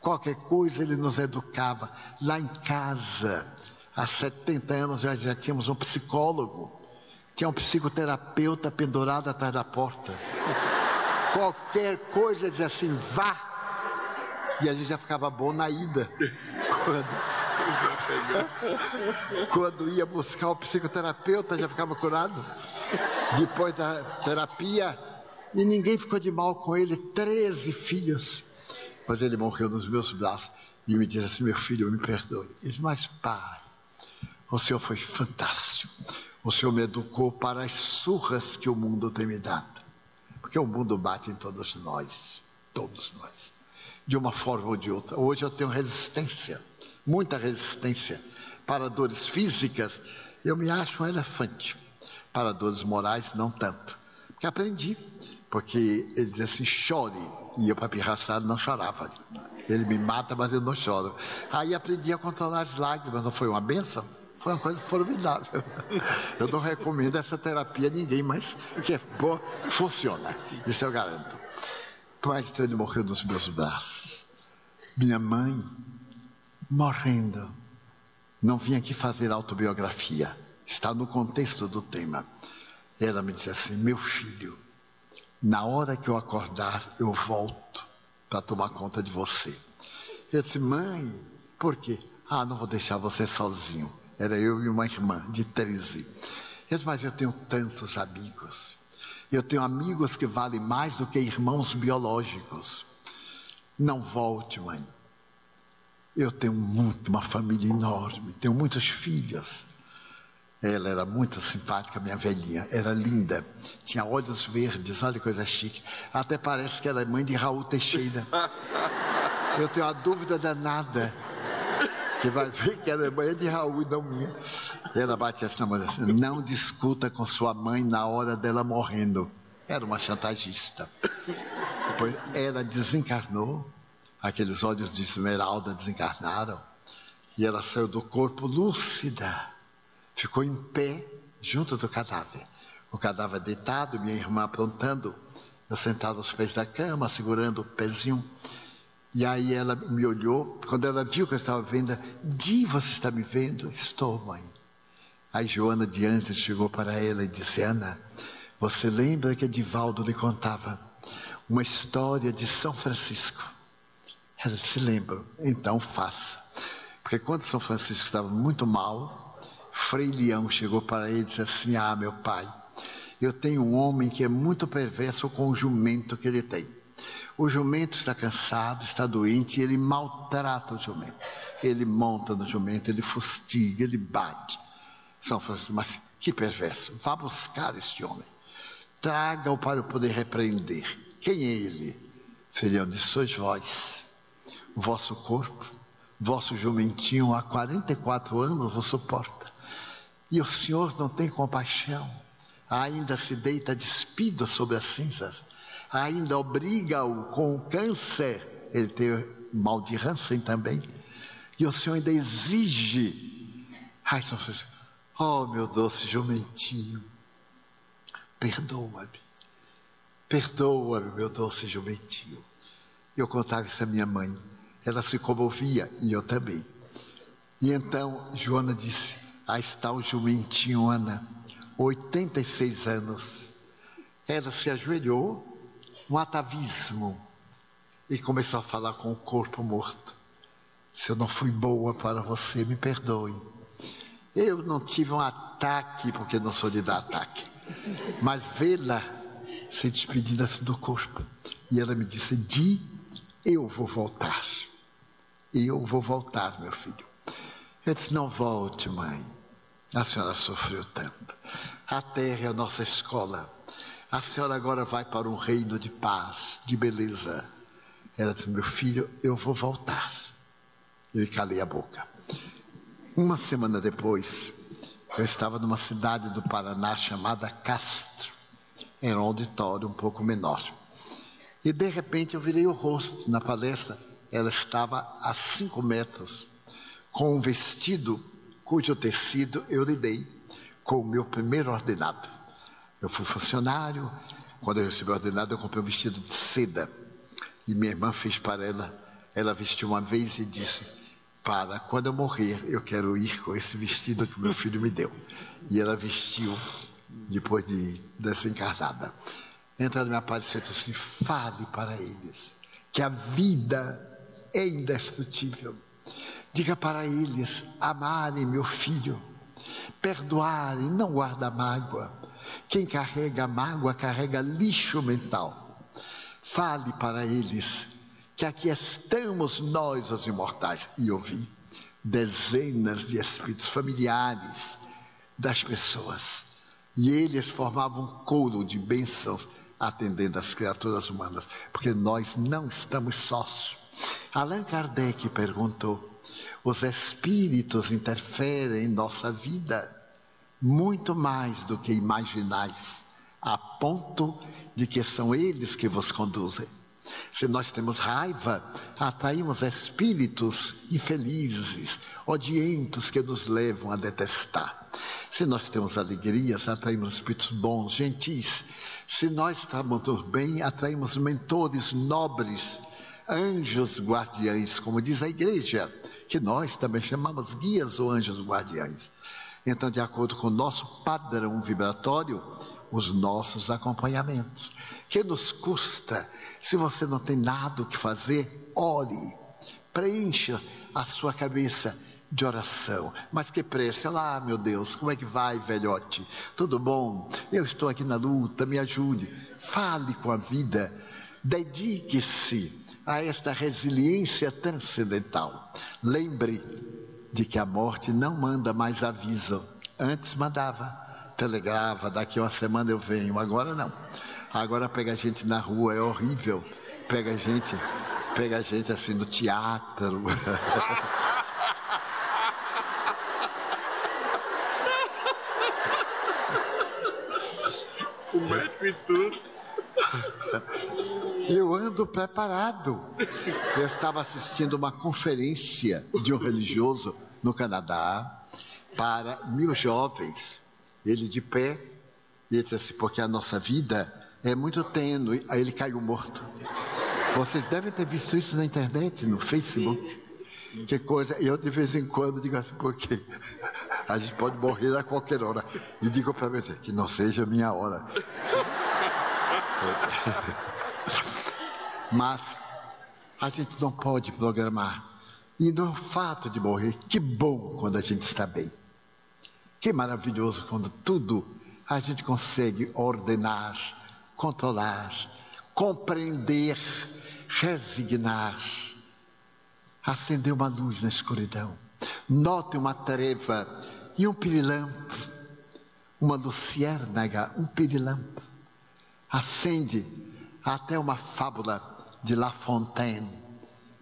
Qualquer coisa ele nos educava. Lá em casa, há 70 anos já, já tínhamos um psicólogo, tinha um psicoterapeuta pendurado atrás da porta. Qualquer coisa dizia assim, vá. E a gente já ficava bom na ida. Quando quando ia buscar o psicoterapeuta, já ficava curado. Depois da terapia, e ninguém ficou de mal com ele. Treze filhos. Mas ele morreu nos meus braços e me disse assim: Meu filho, me perdoe. Ele disse: Mas pai, o senhor foi fantástico. O senhor me educou para as surras que o mundo tem me dado. Porque o mundo bate em todos nós, todos nós, de uma forma ou de outra. Hoje eu tenho resistência muita resistência. Para dores físicas, eu me acho um elefante. Para dores morais, não tanto. Porque aprendi. Porque ele diz assim: chore. E eu, para pirraçado, não chorava. Ele me mata, mas eu não choro. Aí aprendi a controlar as lágrimas. Não foi uma benção? Foi uma coisa formidável. Eu não recomendo essa terapia a ninguém, mas que é boa, funciona. Isso eu garanto. Mas então ele morreu nos meus braços. Minha mãe morrendo. Não vim aqui fazer autobiografia, está no contexto do tema. Ela me disse assim: Meu filho, na hora que eu acordar, eu volto para tomar conta de você. Eu disse: Mãe, por quê? Ah, não vou deixar você sozinho. Era eu e uma irmã de 13. Eu disse: Mas eu tenho tantos amigos. Eu tenho amigos que valem mais do que irmãos biológicos. Não volte, mãe. Eu tenho muito, uma família enorme, tenho muitas filhas. Ela era muito simpática, minha velhinha, era linda, tinha olhos verdes, olha que coisa chique. Até parece que ela é mãe de Raul Teixeira. Eu tenho a dúvida danada, que vai ver que ela é mãe de Raul e não minha. Ela bate assim na mão assim, não discuta com sua mãe na hora dela morrendo. Era uma chantagista. Depois ela desencarnou, aqueles olhos de esmeralda desencarnaram e ela saiu do corpo lúcida, ficou em pé junto do cadáver. O cadáver deitado, minha irmã aprontando, eu sentado aos pés da cama, segurando o pezinho. E aí ela me olhou, quando ela viu que eu estava vendo, Di, você está me vendo? Estou, mãe. Aí Joana de Anjos chegou para ela e disse, Ana, você lembra que Edivaldo lhe contava uma história de São Francisco? Ela se lembra, então faça. Porque quando São Francisco estava muito mal, Frei Leão chegou para ele e disse assim: Ah, meu pai, eu tenho um homem que é muito perverso com o jumento que ele tem. O jumento está cansado, está doente e ele maltrata o jumento. Ele monta no jumento, ele fustiga, ele bate. São Francisco, mas que perverso. Vá buscar este homem. Traga-o para eu poder repreender. Quem é ele? Filhão disse: Sois vós vosso corpo, vosso jumentinho há 44 anos vos suporta. E o Senhor não tem compaixão, ainda se deita despido sobre as cinzas, ainda obriga-o com o câncer, ele tem mal de Hansen também, e o Senhor ainda exige. Ai, São Francisco, oh meu doce jumentinho, perdoa-me, perdoa-me, meu doce jumentinho. Eu contava isso à minha mãe. Ela se comovia e eu também. E então Joana disse: Ah, está o jumentinho, Ana. 86 anos. Ela se ajoelhou, um atavismo, e começou a falar com o corpo morto. Se eu não fui boa para você, me perdoe. Eu não tive um ataque, porque não sou de dar ataque, mas vê-la se despedindo assim do corpo. E ela me disse: Di, eu vou voltar. Eu vou voltar, meu filho. Eu disse: Não volte, mãe. A senhora sofreu tanto. A terra é a nossa escola. A senhora agora vai para um reino de paz, de beleza. Ela disse: Meu filho, eu vou voltar. Eu calei a boca. Uma semana depois, eu estava numa cidade do Paraná chamada Castro. Era um auditório um pouco menor. E de repente eu virei o rosto na palestra. Ela estava a cinco metros, com um vestido cujo tecido eu lhe dei com o meu primeiro ordenado. Eu fui funcionário, quando eu recebi o ordenado, eu comprei um vestido de seda. E minha irmã fez para ela, ela vestiu uma vez e disse: Para, quando eu morrer, eu quero ir com esse vestido que meu filho me deu. E ela vestiu depois de desencarnada. Entra na minha palestra e disse: Fale para eles que a vida é indestrutível. Diga para eles amarem meu filho, perdoarem, não guarda mágoa. Quem carrega mágoa carrega lixo mental. Fale para eles que aqui estamos nós, os imortais. E ouvi dezenas de espíritos familiares das pessoas. E eles formavam um coro de bênçãos atendendo as criaturas humanas, porque nós não estamos sós. Allan Kardec perguntou: os espíritos interferem em nossa vida muito mais do que imaginais, a ponto de que são eles que vos conduzem. Se nós temos raiva, atraímos espíritos infelizes, odientos que nos levam a detestar. Se nós temos alegrias, atraímos espíritos bons, gentis. Se nós estamos bem, atraímos mentores nobres, anjos guardiães, como diz a igreja que nós também chamamos guias ou anjos guardiães. Então, de acordo com o nosso padrão vibratório, os nossos acompanhamentos. Que nos custa? Se você não tem nada o que fazer, ore, preencha a sua cabeça de oração. Mas que prece, olá, meu Deus, como é que vai, velhote? Tudo bom? Eu estou aqui na luta, me ajude. Fale com a vida, dedique-se a esta resiliência transcendental. Lembre de que a morte não manda mais aviso. Antes mandava, telegrava, daqui uma semana eu venho. Agora não. Agora pega a gente na rua, é horrível. Pega a gente, pega a gente assim no teatro. Com médico e tudo. Eu ando preparado. Eu estava assistindo uma conferência de um religioso no Canadá para mil jovens. Ele de pé, e ele disse assim: porque a nossa vida é muito tênue. Aí ele caiu morto. Vocês devem ter visto isso na internet, no Facebook. Que coisa, eu de vez em quando digo assim, porque a gente pode morrer a qualquer hora. E digo para mim que não seja a minha hora. Mas a gente não pode programar. E no fato de morrer, que bom quando a gente está bem. Que maravilhoso quando tudo a gente consegue ordenar, controlar, compreender, resignar. Acender uma luz na escuridão. Note uma treva e um pirilampo, uma luciérnaga, um pirilampo. Acende até uma fábula de La Fontaine,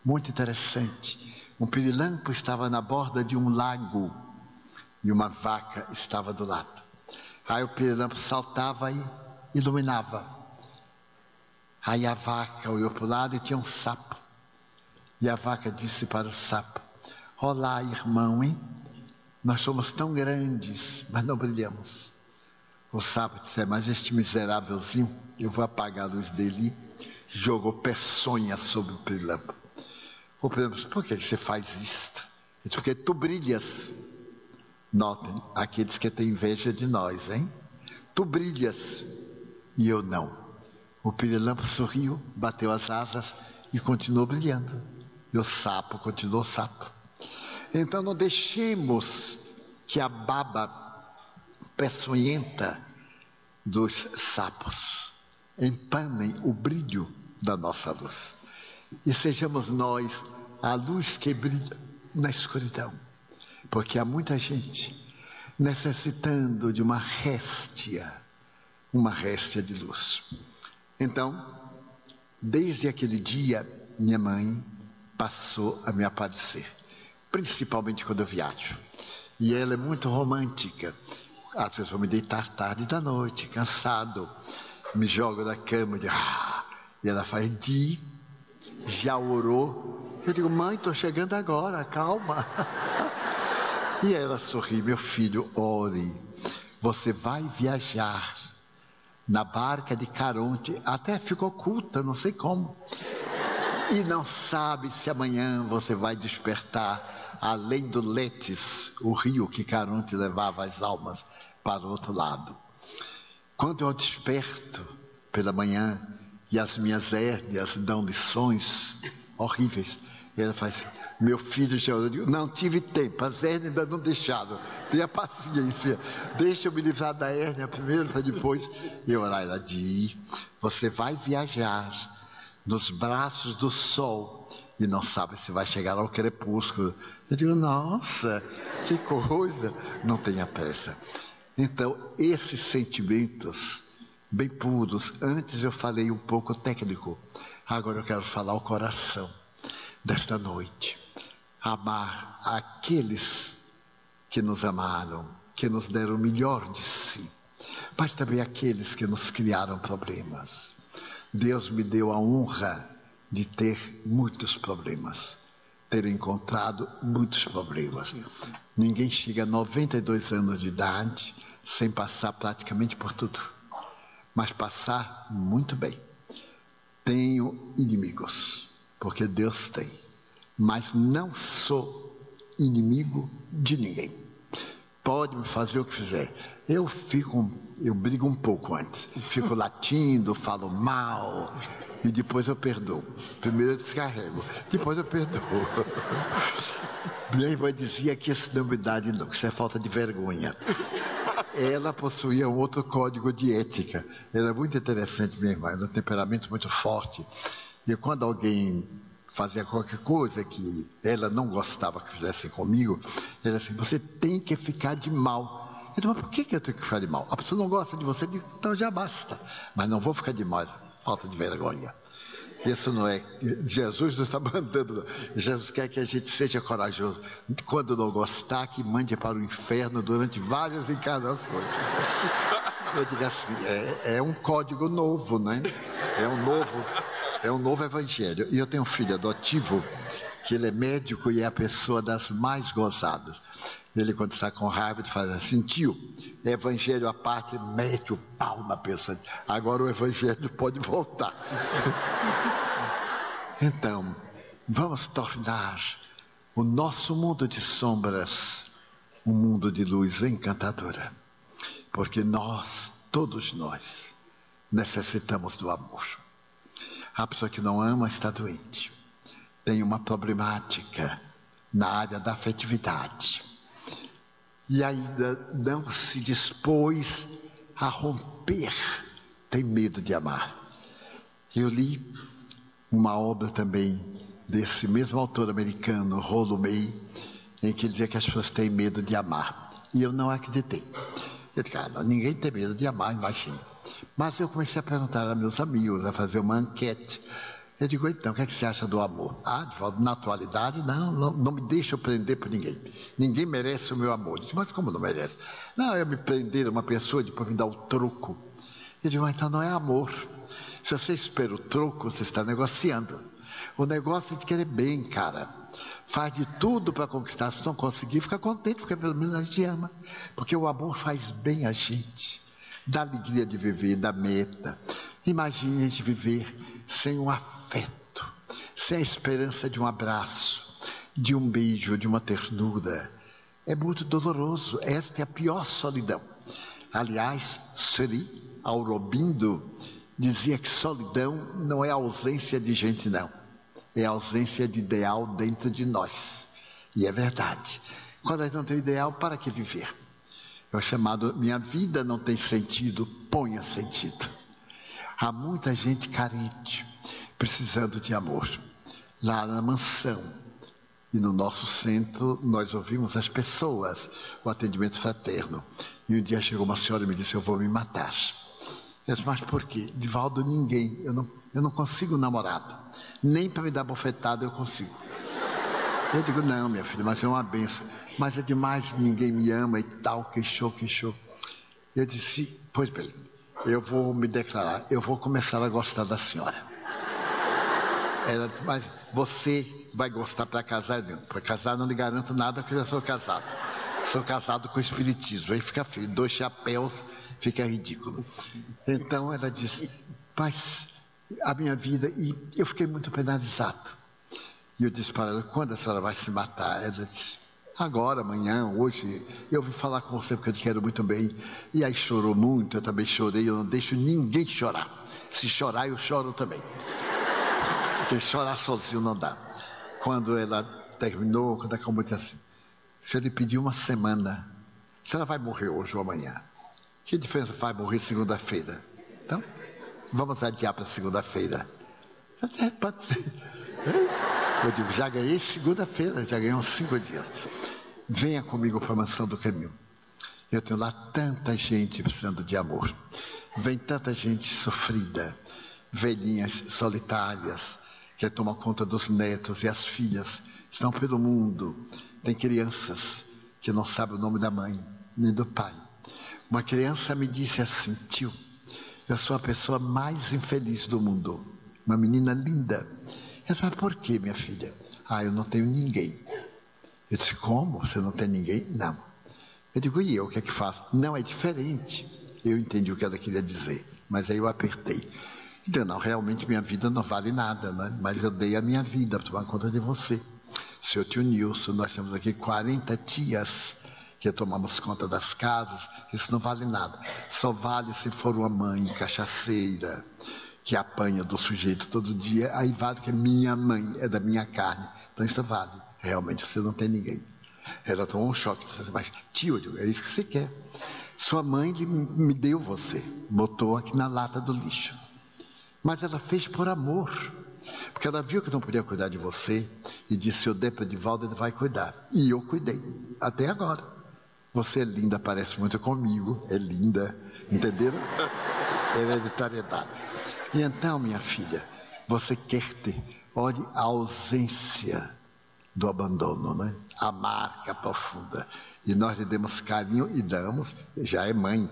muito interessante. Um pirilampo estava na borda de um lago e uma vaca estava do lado. Aí o pirilampo saltava e iluminava. Aí a vaca olhou para o lado e tinha um sapo. E a vaca disse para o sapo: Olá, irmão, hein? Nós somos tão grandes, mas não brilhamos. O sapo disse: é, Mas este miserávelzinho, eu vou apagar a luz dele jogou peçonha sobre o pirilampo. O pirilampo disse, por que você faz isto? Ele disse, porque tu brilhas. Notem, aqueles que têm inveja de nós, hein? Tu brilhas e eu não. O pirilampo sorriu, bateu as asas e continuou brilhando. E o sapo continuou sapo. Então não deixemos que a baba peçonhenta dos sapos empanem o brilho da nossa luz. E sejamos nós a luz que brilha na escuridão. Porque há muita gente necessitando de uma réstia, uma réstia de luz. Então, desde aquele dia, minha mãe passou a me aparecer, principalmente quando eu viajo. E ela é muito romântica. Às vezes vou me deitar tarde da noite, cansado, me jogo da cama e, ah, e ela faz di, já orou. Eu digo, mãe, estou chegando agora, calma. E ela sorri, meu filho, ore. Você vai viajar na barca de Caronte, até ficou oculta, não sei como. E não sabe se amanhã você vai despertar além do Letes, o rio que Caronte levava as almas para o outro lado. Quando eu desperto pela manhã e as minhas hérnias dão lições horríveis, ela faz assim, meu filho já eu digo, não tive tempo, as hérnias ainda não deixaram. Tenha paciência. Deixa eu me livrar da hérnia primeiro, para depois eu orar. Ela diz: você vai viajar nos braços do sol e não sabe se vai chegar ao crepúsculo. Eu digo, nossa, que coisa. Não tenha pressa. Então, esses sentimentos bem puros, antes eu falei um pouco técnico, agora eu quero falar o coração desta noite amar aqueles que nos amaram, que nos deram o melhor de si, mas também aqueles que nos criaram problemas. Deus me deu a honra de ter muitos problemas, ter encontrado muitos problemas. Ninguém chega a 92 anos de idade sem passar praticamente por tudo, mas passar muito bem. Tenho inimigos, porque Deus tem mas não sou inimigo de ninguém. Pode me fazer o que fizer. Eu fico, eu brigo um pouco antes. Fico latindo, falo mal e depois eu perdoo. Primeiro eu descarrego, depois eu perdoo. Minha irmã dizia que isso não me dá de não, que isso é falta de vergonha. Ela possuía um outro código de ética. Era muito interessante, minha irmã, era um temperamento muito forte. E quando alguém fazia qualquer coisa que ela não gostava que fizessem comigo, ela assim, você tem que ficar de mal. Eu disse, mas por que, que eu tenho que ficar de mal? A pessoa não gosta de você, então já basta. Mas não vou ficar de mal, falta de vergonha. Isso não é. Jesus não está mandando. Jesus quer que a gente seja corajoso. Quando não gostar, que mande para o inferno durante várias encarnações. Eu digo assim, é, é um código novo, né? É um novo é um novo evangelho. E eu tenho um filho adotivo, que ele é médico e é a pessoa das mais gozadas. Ele, quando está com raiva, faz assim, tio, evangelho à parte, mete o pau na pessoa. Agora o evangelho pode voltar. então, vamos tornar o nosso mundo de sombras um mundo de luz encantadora. Porque nós, todos nós, necessitamos do amor. A pessoa que não ama está doente. Tem uma problemática na área da afetividade. E ainda não se dispôs a romper. Tem medo de amar. Eu li uma obra também desse mesmo autor americano, Rollo May, em que ele dizia que as pessoas têm medo de amar. E eu não acreditei. Eu disse, cara, ninguém tem medo de amar, imagina. Mas eu comecei a perguntar a meus amigos, a fazer uma enquete. Eu digo, então, o que, é que você acha do amor? Ah, volta, na atualidade, não, não, não, me deixa prender por ninguém. Ninguém merece o meu amor. Eu digo, mas como não merece? Não, eu me prender uma pessoa depois me dar o troco. Eu digo, então não é amor. Se você espera o troco, você está negociando. O negócio é de querer bem, cara. Faz de tudo para conquistar. Se não conseguir, fica contente, porque pelo menos a gente ama. Porque o amor faz bem a gente da alegria de viver, da meta. Imagine a gente viver sem um afeto, sem a esperança de um abraço, de um beijo, de uma ternura. É muito doloroso. Esta é a pior solidão. Aliás, Sri Aurobindo dizia que solidão não é ausência de gente, não. É ausência de ideal dentro de nós. E é verdade. Quando a gente não tem ideal, para que viver? É o chamado Minha vida não tem sentido, ponha sentido. Há muita gente carente, precisando de amor. Lá na mansão e no nosso centro, nós ouvimos as pessoas, o atendimento fraterno. E um dia chegou uma senhora e me disse: Eu vou me matar. Eu disse, mas por quê? Divaldo, ninguém. Eu não, eu não consigo namorado. Nem para me dar bofetada eu consigo. Eu digo, não, minha filha, mas é uma benção. Mas é demais, ninguém me ama e tal, queixou, queixou. Eu disse, pois bem, eu vou me declarar, eu vou começar a gostar da senhora. Ela disse, mas você vai gostar para casar? Para casar não lhe garanto nada, porque eu já sou casado. Sou casado com espiritismo, aí fica feio, dois chapéus, fica ridículo. Então ela disse, mas a minha vida, e eu fiquei muito penalizado. E eu disse para ela, quando a senhora vai se matar? Ela disse, agora, amanhã, hoje, eu vim falar com você porque eu te quero muito bem. E aí chorou muito, eu também chorei, eu não deixo ninguém chorar. Se chorar, eu choro também. Porque chorar sozinho não dá. Quando ela terminou, quando acabou, disse assim, se eu lhe pedir uma semana, a senhora vai morrer hoje ou amanhã? Que diferença faz morrer segunda-feira? Então, vamos adiar para segunda-feira. Até pode ser. Eu digo, já ganhei segunda-feira, já ganhei uns cinco dias. Venha comigo para a mansão do caminho. Eu tenho lá tanta gente precisando de amor. Vem tanta gente sofrida, velhinhas solitárias, que tomam conta dos netos e as filhas, estão pelo mundo. Tem crianças que não sabem o nome da mãe, nem do pai. Uma criança me disse assim: tio, eu sou a pessoa mais infeliz do mundo. Uma menina linda. Eu disse, mas por que, minha filha? Ah, eu não tenho ninguém. Eu disse, como? Você não tem ninguém? Não. Eu digo, e eu, o que é que faço? Não, é diferente. Eu entendi o que ela queria dizer, mas aí eu apertei. Então, não, realmente minha vida não vale nada, né? mas eu dei a minha vida para tomar conta de você. Seu tio Nilson, nós temos aqui 40 tias que tomamos conta das casas, isso não vale nada. Só vale se for uma mãe cachaceira, que apanha do sujeito todo dia, aí vale que é minha mãe, é da minha carne. Então isso vale. Realmente você não tem ninguém. Ela tomou um choque, disse, mas tio, é isso que você quer. Sua mãe me deu você, botou aqui na lata do lixo. Mas ela fez por amor. Porque ela viu que não podia cuidar de você e disse: Eu dei para Edivaldo, ele vai cuidar. E eu cuidei, até agora. Você é linda, parece muito comigo, é linda, entenderam? Hereditariedade. E então, minha filha, você quer ter, olhe a ausência do abandono, né? A marca profunda. E nós lhe demos carinho e damos, já é mãe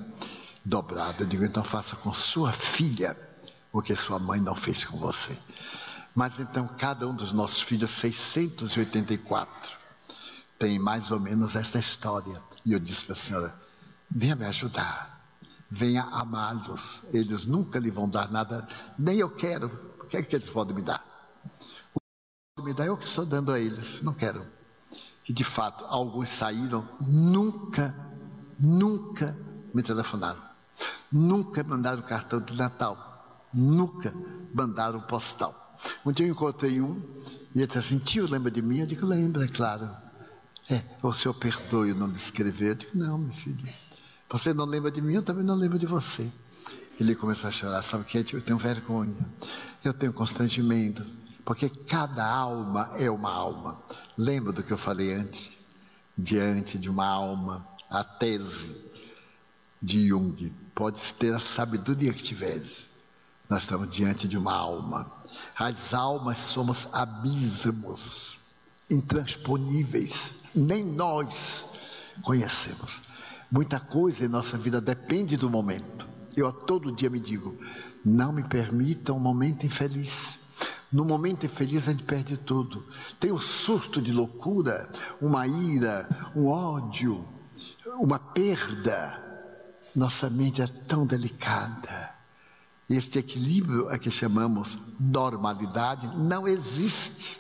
dobrada. Eu digo, então faça com sua filha o que sua mãe não fez com você. Mas então, cada um dos nossos filhos, 684, tem mais ou menos essa história. E eu disse para a senhora: venha me ajudar, venha amá-los. Eles nunca lhe vão dar nada, nem eu quero. O que é que eles podem me dar? Me dar eu que estou dando a eles, não quero. E de fato, alguns saíram, nunca, nunca me telefonaram, nunca mandaram cartão de Natal, nunca mandaram postal. Um dia eu encontrei um e ele disse assim: Tio, lembra de mim? Eu digo: Lembra, é claro. É, o senhor perdoe não lhe escrever? Eu digo, não, meu filho. Você não lembra de mim, eu também não lembro de você. Ele começou a chorar, sabe o que? Eu tenho vergonha, eu tenho constrangimento, porque cada alma é uma alma. Lembra do que eu falei antes? Diante de uma alma, a tese de Jung, pode ter a sabedoria que tiveres. Nós estamos diante de uma alma. As almas somos abismos intransponíveis nem nós conhecemos. Muita coisa em nossa vida depende do momento. Eu a todo dia me digo: não me permita um momento infeliz. No momento infeliz a gente perde tudo. Tem um surto de loucura, uma ira, um ódio, uma perda. Nossa mente é tão delicada. Este equilíbrio a que chamamos normalidade não existe.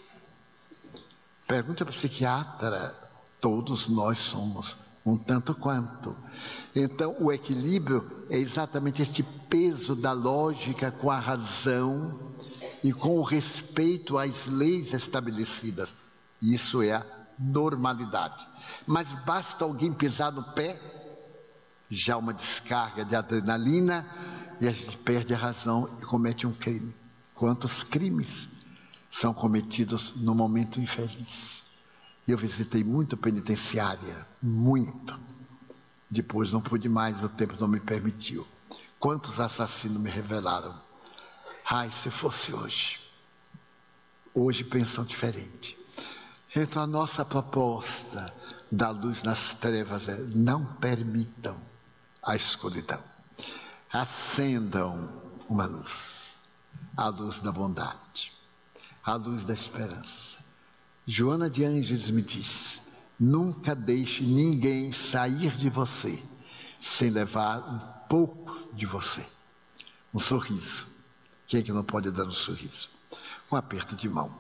Pergunta para o psiquiatra, todos nós somos um tanto quanto. Então, o equilíbrio é exatamente este peso da lógica com a razão e com o respeito às leis estabelecidas. Isso é a normalidade. Mas basta alguém pisar no pé, já uma descarga de adrenalina, e a gente perde a razão e comete um crime. Quantos crimes são cometidos no momento infeliz? Eu visitei muito penitenciária, muito. Depois não pude mais, o tempo não me permitiu. Quantos assassinos me revelaram? Ai, se fosse hoje. Hoje pensam diferente. Então a nossa proposta da luz nas trevas é não permitam a escuridão. Acendam uma luz, a luz da bondade, a luz da esperança. Joana de Ângeles me diz: nunca deixe ninguém sair de você sem levar um pouco de você. Um sorriso. Quem é que não pode dar um sorriso? Um aperto de mão,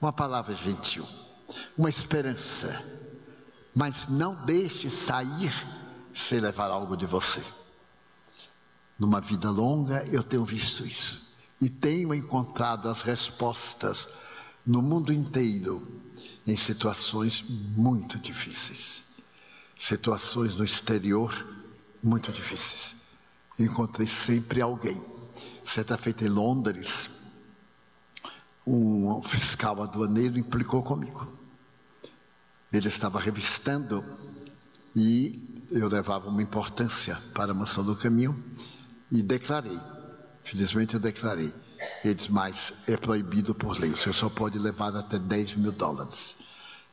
uma palavra gentil, uma esperança. Mas não deixe sair sem levar algo de você. Numa vida longa, eu tenho visto isso e tenho encontrado as respostas no mundo inteiro em situações muito difíceis. Situações no exterior muito difíceis. Encontrei sempre alguém. Certa feita em Londres, um fiscal aduaneiro implicou comigo. Ele estava revistando e eu levava uma importância para a mansão do caminho e declarei, felizmente eu declarei. Ele disse, mas é proibido por lei, senhor só pode levar até 10 mil dólares.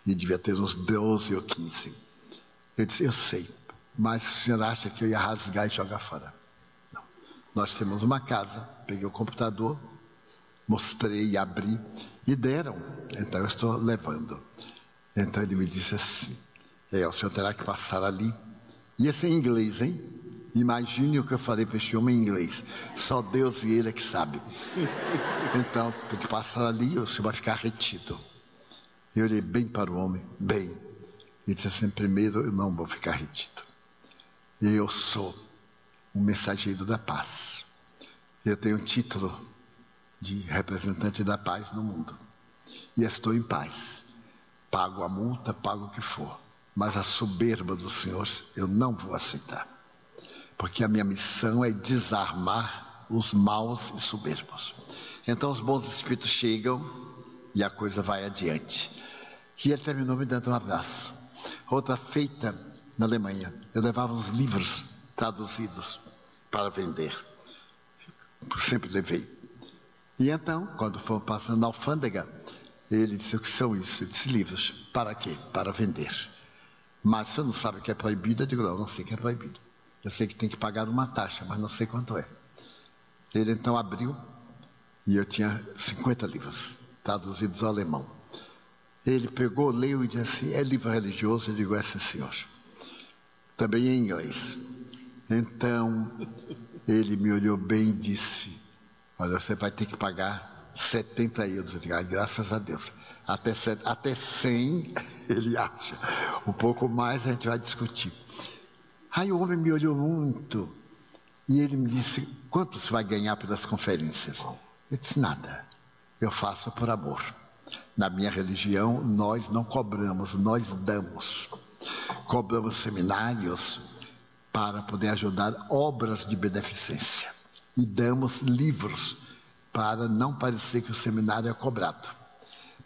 E devia ter uns 12 ou 15. Eu disse, eu sei, mas o senhor acha que eu ia rasgar e jogar fora? Nós temos uma casa, peguei o computador, mostrei, abri e deram. Então eu estou levando. Então ele me disse assim: é, o senhor terá que passar ali. Ia ser em inglês, hein? Imagine o que eu falei para esse homem em inglês. Só Deus e Ele é que sabe. Então, tem que passar ali ou você vai ficar retido. Eu olhei bem para o homem, bem. E disse assim: primeiro, eu não vou ficar retido. Eu sou um mensageiro da paz. Eu tenho o título de representante da paz no mundo. E estou em paz. Pago a multa, pago o que for. Mas a soberba dos senhores eu não vou aceitar porque a minha missão é desarmar os maus e soberbos. Então os bons espíritos chegam e a coisa vai adiante. E ele terminou me dando um abraço. Outra feita na Alemanha, eu levava os livros traduzidos para vender. Sempre levei. E então, quando fomos passando na alfândega, ele disse: O que são isso? Eu disse: Livros. Para quê? Para vender. Mas você não sabe o que é proibido? Eu digo: Não, não sei o que é proibido. Eu sei que tem que pagar uma taxa, mas não sei quanto é. Ele então abriu e eu tinha 50 livros, traduzidos ao alemão. Ele pegou, leu e disse é livro religioso? Eu digo: é sim, senhor. Também em inglês. Então, ele me olhou bem e disse: Olha, você vai ter que pagar 70 euros. Eu digo: ah, graças a Deus. Até, até 100, ele acha. Um pouco mais a gente vai discutir. Aí o homem me olhou muito e ele me disse: Quanto você vai ganhar pelas conferências? Eu disse: Nada, eu faço por amor. Na minha religião, nós não cobramos, nós damos. Cobramos seminários para poder ajudar obras de beneficência e damos livros para não parecer que o seminário é cobrado,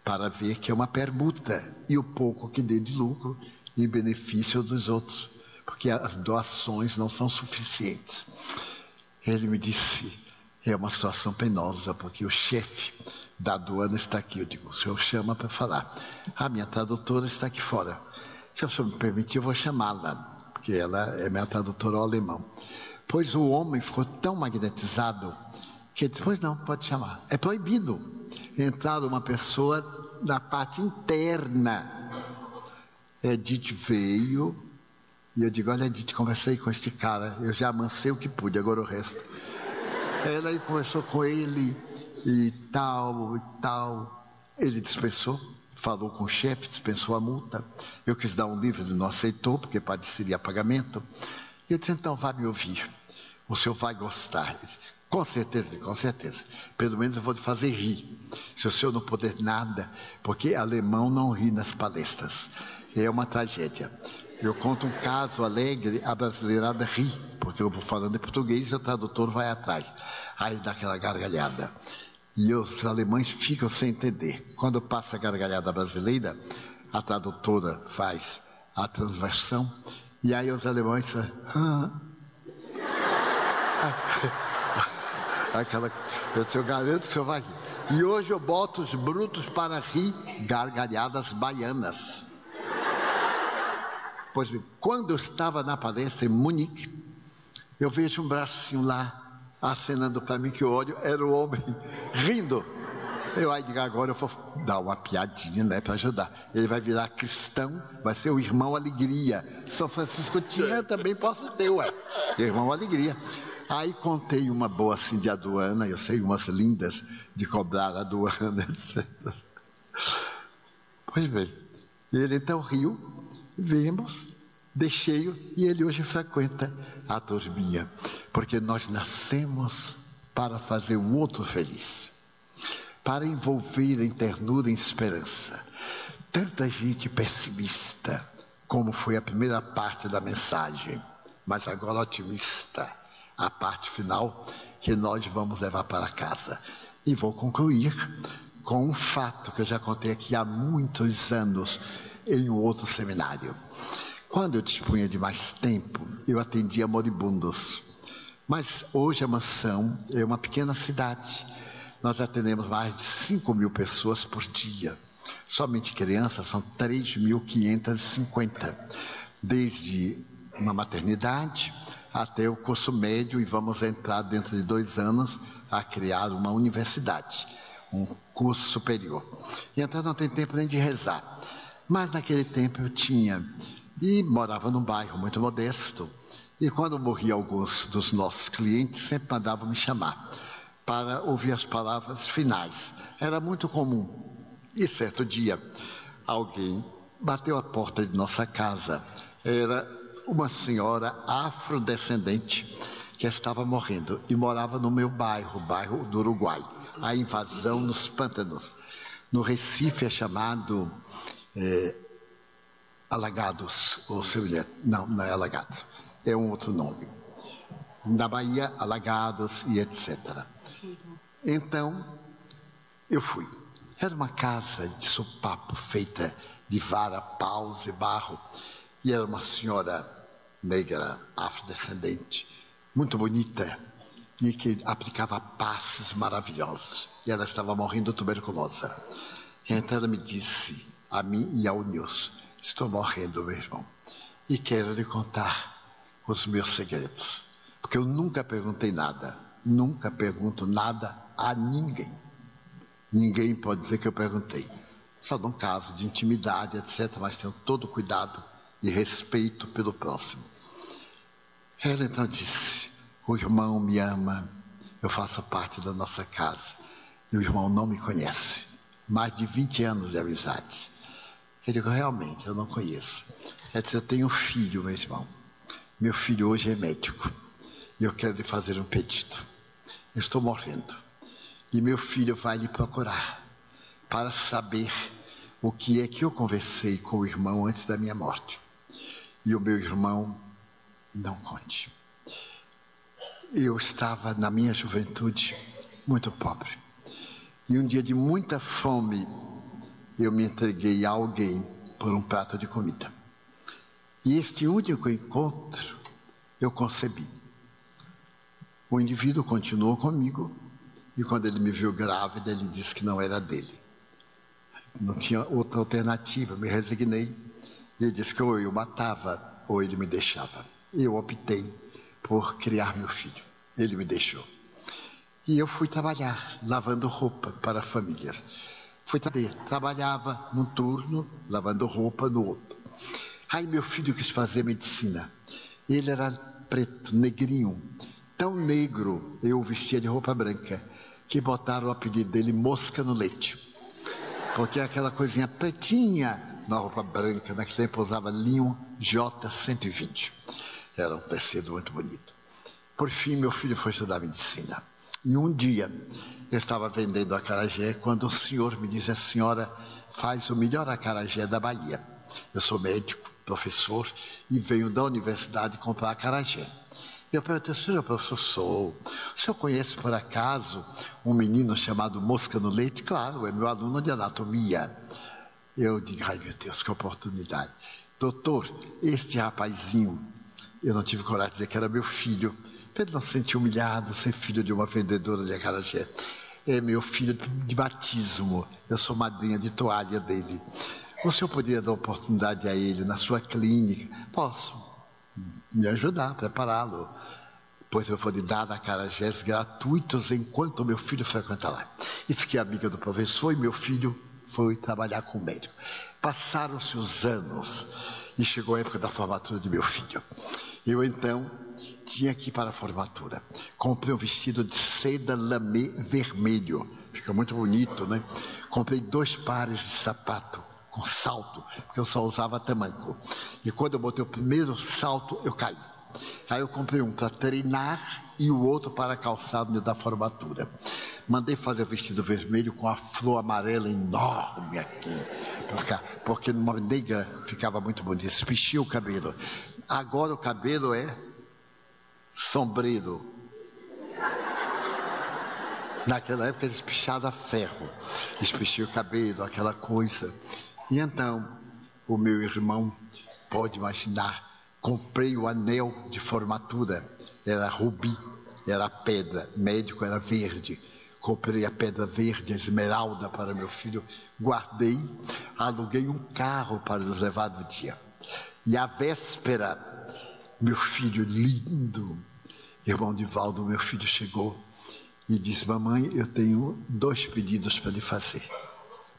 para ver que é uma permuta e o pouco que dê de lucro em benefício dos outros porque as doações não são suficientes. Ele me disse: é uma situação penosa, porque o chefe da aduana está aqui. Eu digo: o senhor chama para falar. A minha tradutora está aqui fora. Se o senhor me permitir, eu vou chamá-la, porque ela é minha tradutora ao alemão. Pois o homem ficou tão magnetizado que ele disse: Pois não, pode chamar. É proibido entrar uma pessoa na parte interna. Edith veio, e eu digo, olha, Edith, conversei com este cara, eu já amancei o que pude, agora o resto. Ela aí conversou com ele e tal, e tal. Ele dispensou, falou com o chefe, dispensou a multa. Eu quis dar um livro, ele não aceitou, porque padeceria pagamento. Eu disse, então vá me ouvir. O senhor vai gostar. Disse, com certeza, com certeza. Pelo menos eu vou lhe fazer rir. Se o senhor não puder nada, porque alemão não ri nas palestras. É uma tragédia. Eu conto um caso alegre, a brasileirada ri, porque eu vou falando em português e o tradutor vai atrás. Aí dá aquela gargalhada. E os alemães ficam sem entender. Quando passa a gargalhada brasileira, a tradutora faz a transversão, e aí os alemães. Ah. Aquela, eu, eu garanto que o senhor vai rir. E hoje eu boto os brutos para rir gargalhadas baianas. Pois bem, quando eu estava na palestra em Munique, eu vejo um bracinho lá acenando para mim que o olho era o homem rindo. Eu aí digo, agora eu vou dar uma piadinha, né, para ajudar. Ele vai virar cristão, vai ser o irmão Alegria. São Francisco tinha, também posso ter, ué. Irmão Alegria. Aí contei uma boa assim de aduana, eu sei umas lindas de cobrar aduana, etc. Pois bem, ele então riu, vimos, deixei-o e ele hoje frequenta a turminha, porque nós nascemos para fazer o outro feliz, para envolver em ternura e esperança. Tanta gente pessimista, como foi a primeira parte da mensagem, mas agora otimista a parte final que nós vamos levar para casa. E vou concluir com um fato que eu já contei aqui há muitos anos em um outro seminário. Quando eu dispunha de mais tempo, eu atendia moribundos. Mas hoje a mansão é uma pequena cidade. Nós atendemos mais de 5 mil pessoas por dia. Somente crianças são 3.550. Desde uma maternidade até o curso médio e vamos entrar dentro de dois anos a criar uma universidade, um curso superior. E então não tem tempo nem de rezar. Mas naquele tempo eu tinha e morava num bairro muito modesto. E quando morria alguns dos nossos clientes, sempre mandavam me chamar para ouvir as palavras finais. Era muito comum. E certo dia, alguém bateu a porta de nossa casa. Era uma senhora afrodescendente que estava morrendo e morava no meu bairro, bairro do Uruguai. A invasão nos pântanos. No Recife é chamado é, Alagados, ou seu Não, não é Alagados. É um outro nome. Na Bahia, Alagados e etc. Então, eu fui. Era uma casa de sopapo feita de vara, paus e barro. E era uma senhora negra, afrodescendente, muito bonita, e que aplicava passes maravilhosos. E ela estava morrendo de tuberculose. Então ela me disse, a mim e ao Nilson, estou morrendo, meu irmão, e quero lhe contar os meus segredos. Porque eu nunca perguntei nada, nunca pergunto nada a ninguém. Ninguém pode dizer que eu perguntei. Só num caso de intimidade, etc., mas tenho todo cuidado e respeito pelo próximo. Ela então disse: O irmão me ama, eu faço parte da nossa casa. E o irmão não me conhece. Mais de 20 anos de amizade. Eu digo: Realmente, eu não conheço. Ela disse: Eu tenho um filho, meu irmão. Meu filho hoje é médico. E eu quero lhe fazer um pedido. Estou morrendo. E meu filho vai lhe procurar para saber o que é que eu conversei com o irmão antes da minha morte. E o meu irmão não conte. Eu estava na minha juventude muito pobre. E um dia de muita fome, eu me entreguei a alguém por um prato de comida. E este único encontro eu concebi. O indivíduo continuou comigo e quando ele me viu grávida, ele disse que não era dele. Não tinha outra alternativa, me resignei. Ele disse que ou eu matava ou ele me deixava eu optei por criar meu filho. Ele me deixou. E eu fui trabalhar, lavando roupa para famílias. Fui trabalhava num turno, lavando roupa no outro. Aí meu filho quis fazer medicina. Ele era preto, negrinho, tão negro, eu vestia de roupa branca, que botaram o apelido dele Mosca no Leite. Porque é aquela coisinha pretinha na roupa branca, naquele tempo usava linho J120. Era um tecido muito bonito. Por fim, meu filho foi estudar medicina. E um dia, eu estava vendendo acarajé quando o senhor me disse: a senhora faz o melhor acarajé da Bahia. Eu sou médico, professor e venho da universidade comprar acarajé. Eu perguntei, senhor professor, sou. O senhor conhece por acaso um menino chamado Mosca no Leite? Claro, é meu aluno de anatomia. Eu digo, ai meu Deus, que oportunidade. Doutor, este rapazinho, eu não tive coragem de dizer que era meu filho, ele não se humilhado, ser filho de uma vendedora de acarajé. É meu filho de batismo, eu sou madrinha de toalha dele. O senhor poderia dar oportunidade a ele na sua clínica? Posso me ajudar, prepará-lo. Pois eu vou lhe dar acarajés gratuitos enquanto meu filho frequenta lá. E fiquei amiga do professor e meu filho foi trabalhar com o médico. Passaram-se os anos e chegou a época da formatura de meu filho. Eu então tinha que ir para a formatura. Comprei um vestido de seda lamê vermelho. Fica muito bonito, né? Comprei dois pares de sapato com salto, porque eu só usava tamanco. E quando eu botei o primeiro salto, eu caí. Aí eu comprei um para treinar e o outro para calçado da formatura. Mandei fazer o vestido vermelho com a flor amarela enorme aqui, ficar, porque numa negra ficava muito bonito. Espichia o cabelo. Agora o cabelo é sombreiro. Naquela época eles pichavam a ferro, espichia o cabelo, aquela coisa. E então, o meu irmão, pode imaginar, comprei o anel de formatura, era rubi, era pedra, médico era verde. Comprei a pedra verde, a esmeralda para meu filho, guardei, aluguei um carro para nos levar no dia. E a véspera, meu filho lindo, irmão de Valdo, meu filho chegou e disse: Mamãe, eu tenho dois pedidos para lhe fazer.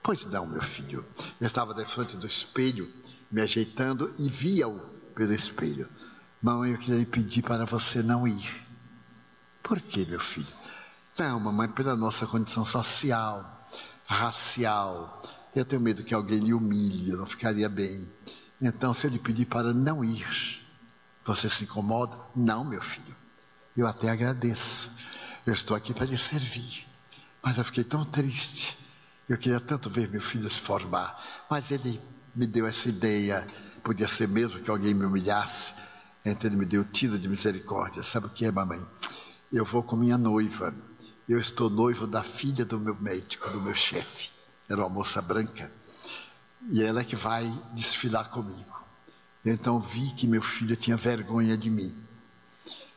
Pois não, meu filho. Eu estava de frente do espelho, me ajeitando e via-o pelo espelho. Mamãe, eu queria lhe pedir para você não ir. Por que, meu filho? Não, mamãe, pela nossa condição social, racial. Eu tenho medo que alguém lhe humilhe, eu não ficaria bem. Então, se eu lhe pedir para não ir, você se incomoda? Não, meu filho. Eu até agradeço. Eu estou aqui para lhe servir. Mas eu fiquei tão triste eu queria tanto ver meu filho se formar, mas ele me deu essa ideia. Podia ser mesmo que alguém me humilhasse. Então ele me deu tiro de misericórdia. Sabe o que é, mamãe? Eu vou com minha noiva. Eu estou noivo da filha do meu médico, do meu chefe. Era uma moça branca. E ela é que vai desfilar comigo. Eu então vi que meu filho tinha vergonha de mim.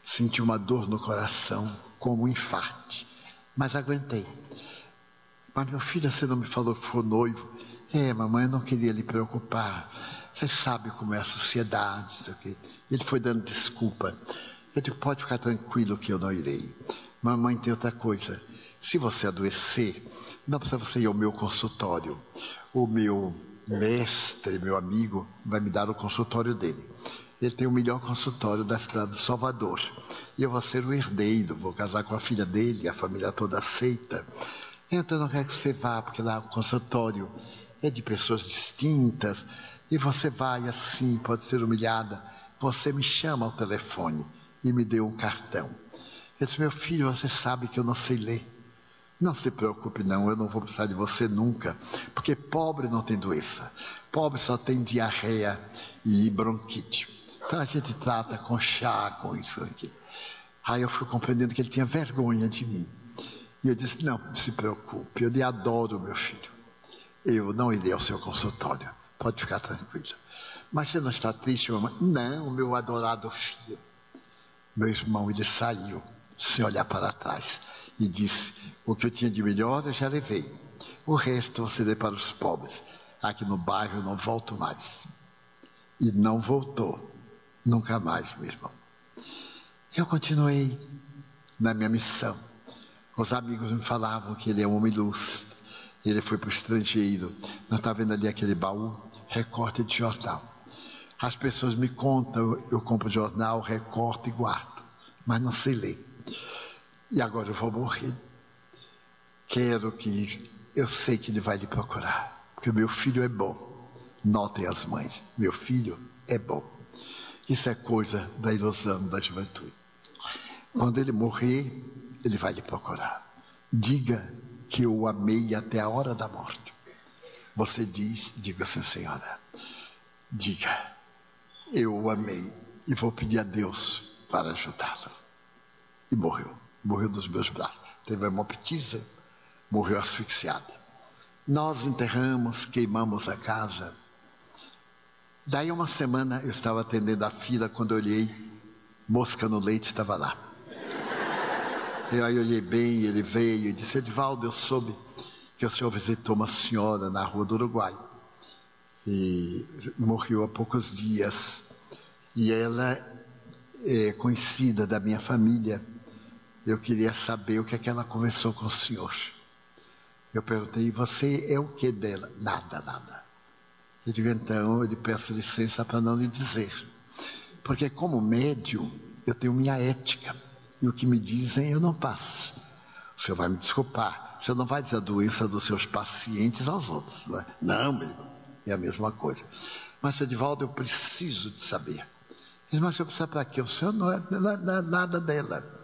Senti uma dor no coração, como um infarte. Mas aguentei. Mas meu filho, você não me falou que foi noivo? É, mamãe, eu não queria lhe preocupar. Você sabe como é a sociedade, sei o quê. Ele foi dando desculpa. Eu disse, pode ficar tranquilo que eu não irei. Mamãe, tem outra coisa. Se você adoecer, não precisa você ir ao meu consultório. O meu mestre, meu amigo, vai me dar o consultório dele. Ele tem o melhor consultório da cidade de Salvador. E eu vou ser o herdeiro, vou casar com a filha dele, a família toda aceita. Então eu não quero que você vá, porque lá o consultório é de pessoas distintas, e você vai assim, pode ser humilhada. Você me chama ao telefone e me deu um cartão. Eu disse, meu filho, você sabe que eu não sei ler. Não se preocupe, não, eu não vou precisar de você nunca, porque pobre não tem doença. Pobre só tem diarreia e bronquite. Então a gente trata com chá, com isso aqui. Aí eu fui compreendendo que ele tinha vergonha de mim. E eu disse: Não, se preocupe, eu lhe adoro, meu filho. Eu não irei ao seu consultório, pode ficar tranquila. Mas você não está triste, mamãe? Não, meu adorado filho. Meu irmão, ele saiu, sem olhar para trás, e disse: O que eu tinha de melhor eu já levei. O resto você dê para os pobres. Aqui no bairro eu não volto mais. E não voltou, nunca mais, meu irmão. Eu continuei na minha missão os amigos me falavam que ele é um homem ilustre. Ele foi para o estrangeiro. Nós está vendo ali aquele baú, recorte de jornal. As pessoas me contam, eu compro jornal, recorto e guardo, mas não sei ler. E agora eu vou morrer. Quero que eu sei que ele vai lhe procurar, porque meu filho é bom. Notem as mães, meu filho é bom. Isso é coisa da ilusão da juventude. Quando ele morrer, ele vai lhe procurar. Diga que eu o amei até a hora da morte. Você diz, diga assim, senhora, diga, eu o amei e vou pedir a Deus para ajudá-lo. E morreu, morreu dos meus braços. Teve hemoptise, morreu asfixiado. Nós enterramos, queimamos a casa. Daí uma semana eu estava atendendo a fila quando eu olhei, mosca no leite estava lá. Eu aí olhei bem, ele veio e disse, Edvaldo, eu soube que o senhor visitou uma senhora na rua do Uruguai. E morreu há poucos dias. E ela é conhecida da minha família. Eu queria saber o que é que ela conversou com o senhor. Eu perguntei, você é o que dela? Nada, nada. Eu digo, então, eu lhe peço licença para não lhe dizer. Porque como médium, eu tenho minha ética. E o que me dizem eu não passo. O senhor vai me desculpar. O senhor não vai dizer a doença dos seus pacientes aos outros. Né? Não, meu irmão. É a mesma coisa. Mas, Edivaldo, eu preciso de saber. Mas senhor precisa para quê? O senhor não é, não é nada dela.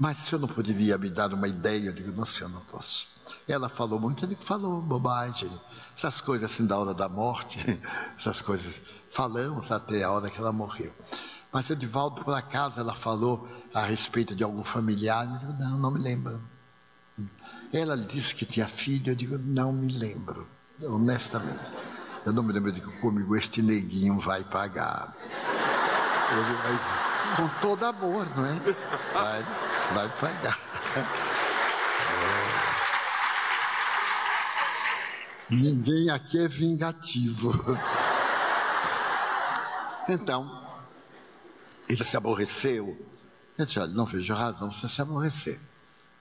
Mas o senhor não poderia me dar uma ideia? Eu digo, não, senhor, não posso. Ela falou muito, eu digo, falou bobagem. Essas coisas assim da hora da morte, essas coisas. Falamos até a hora que ela morreu. Mas Edivaldo, por acaso, ela falou a respeito de algum familiar? Eu digo, não, não me lembro. Ela disse que tinha filho, eu digo, não me lembro, honestamente. Eu não me lembro de que comigo este neguinho vai pagar. Ele vai, com todo amor, não é? Vai, vai pagar. É. Ninguém aqui é vingativo. Então, ele se aborreceu. Eu disse, olha, não vejo razão você se aborrecer.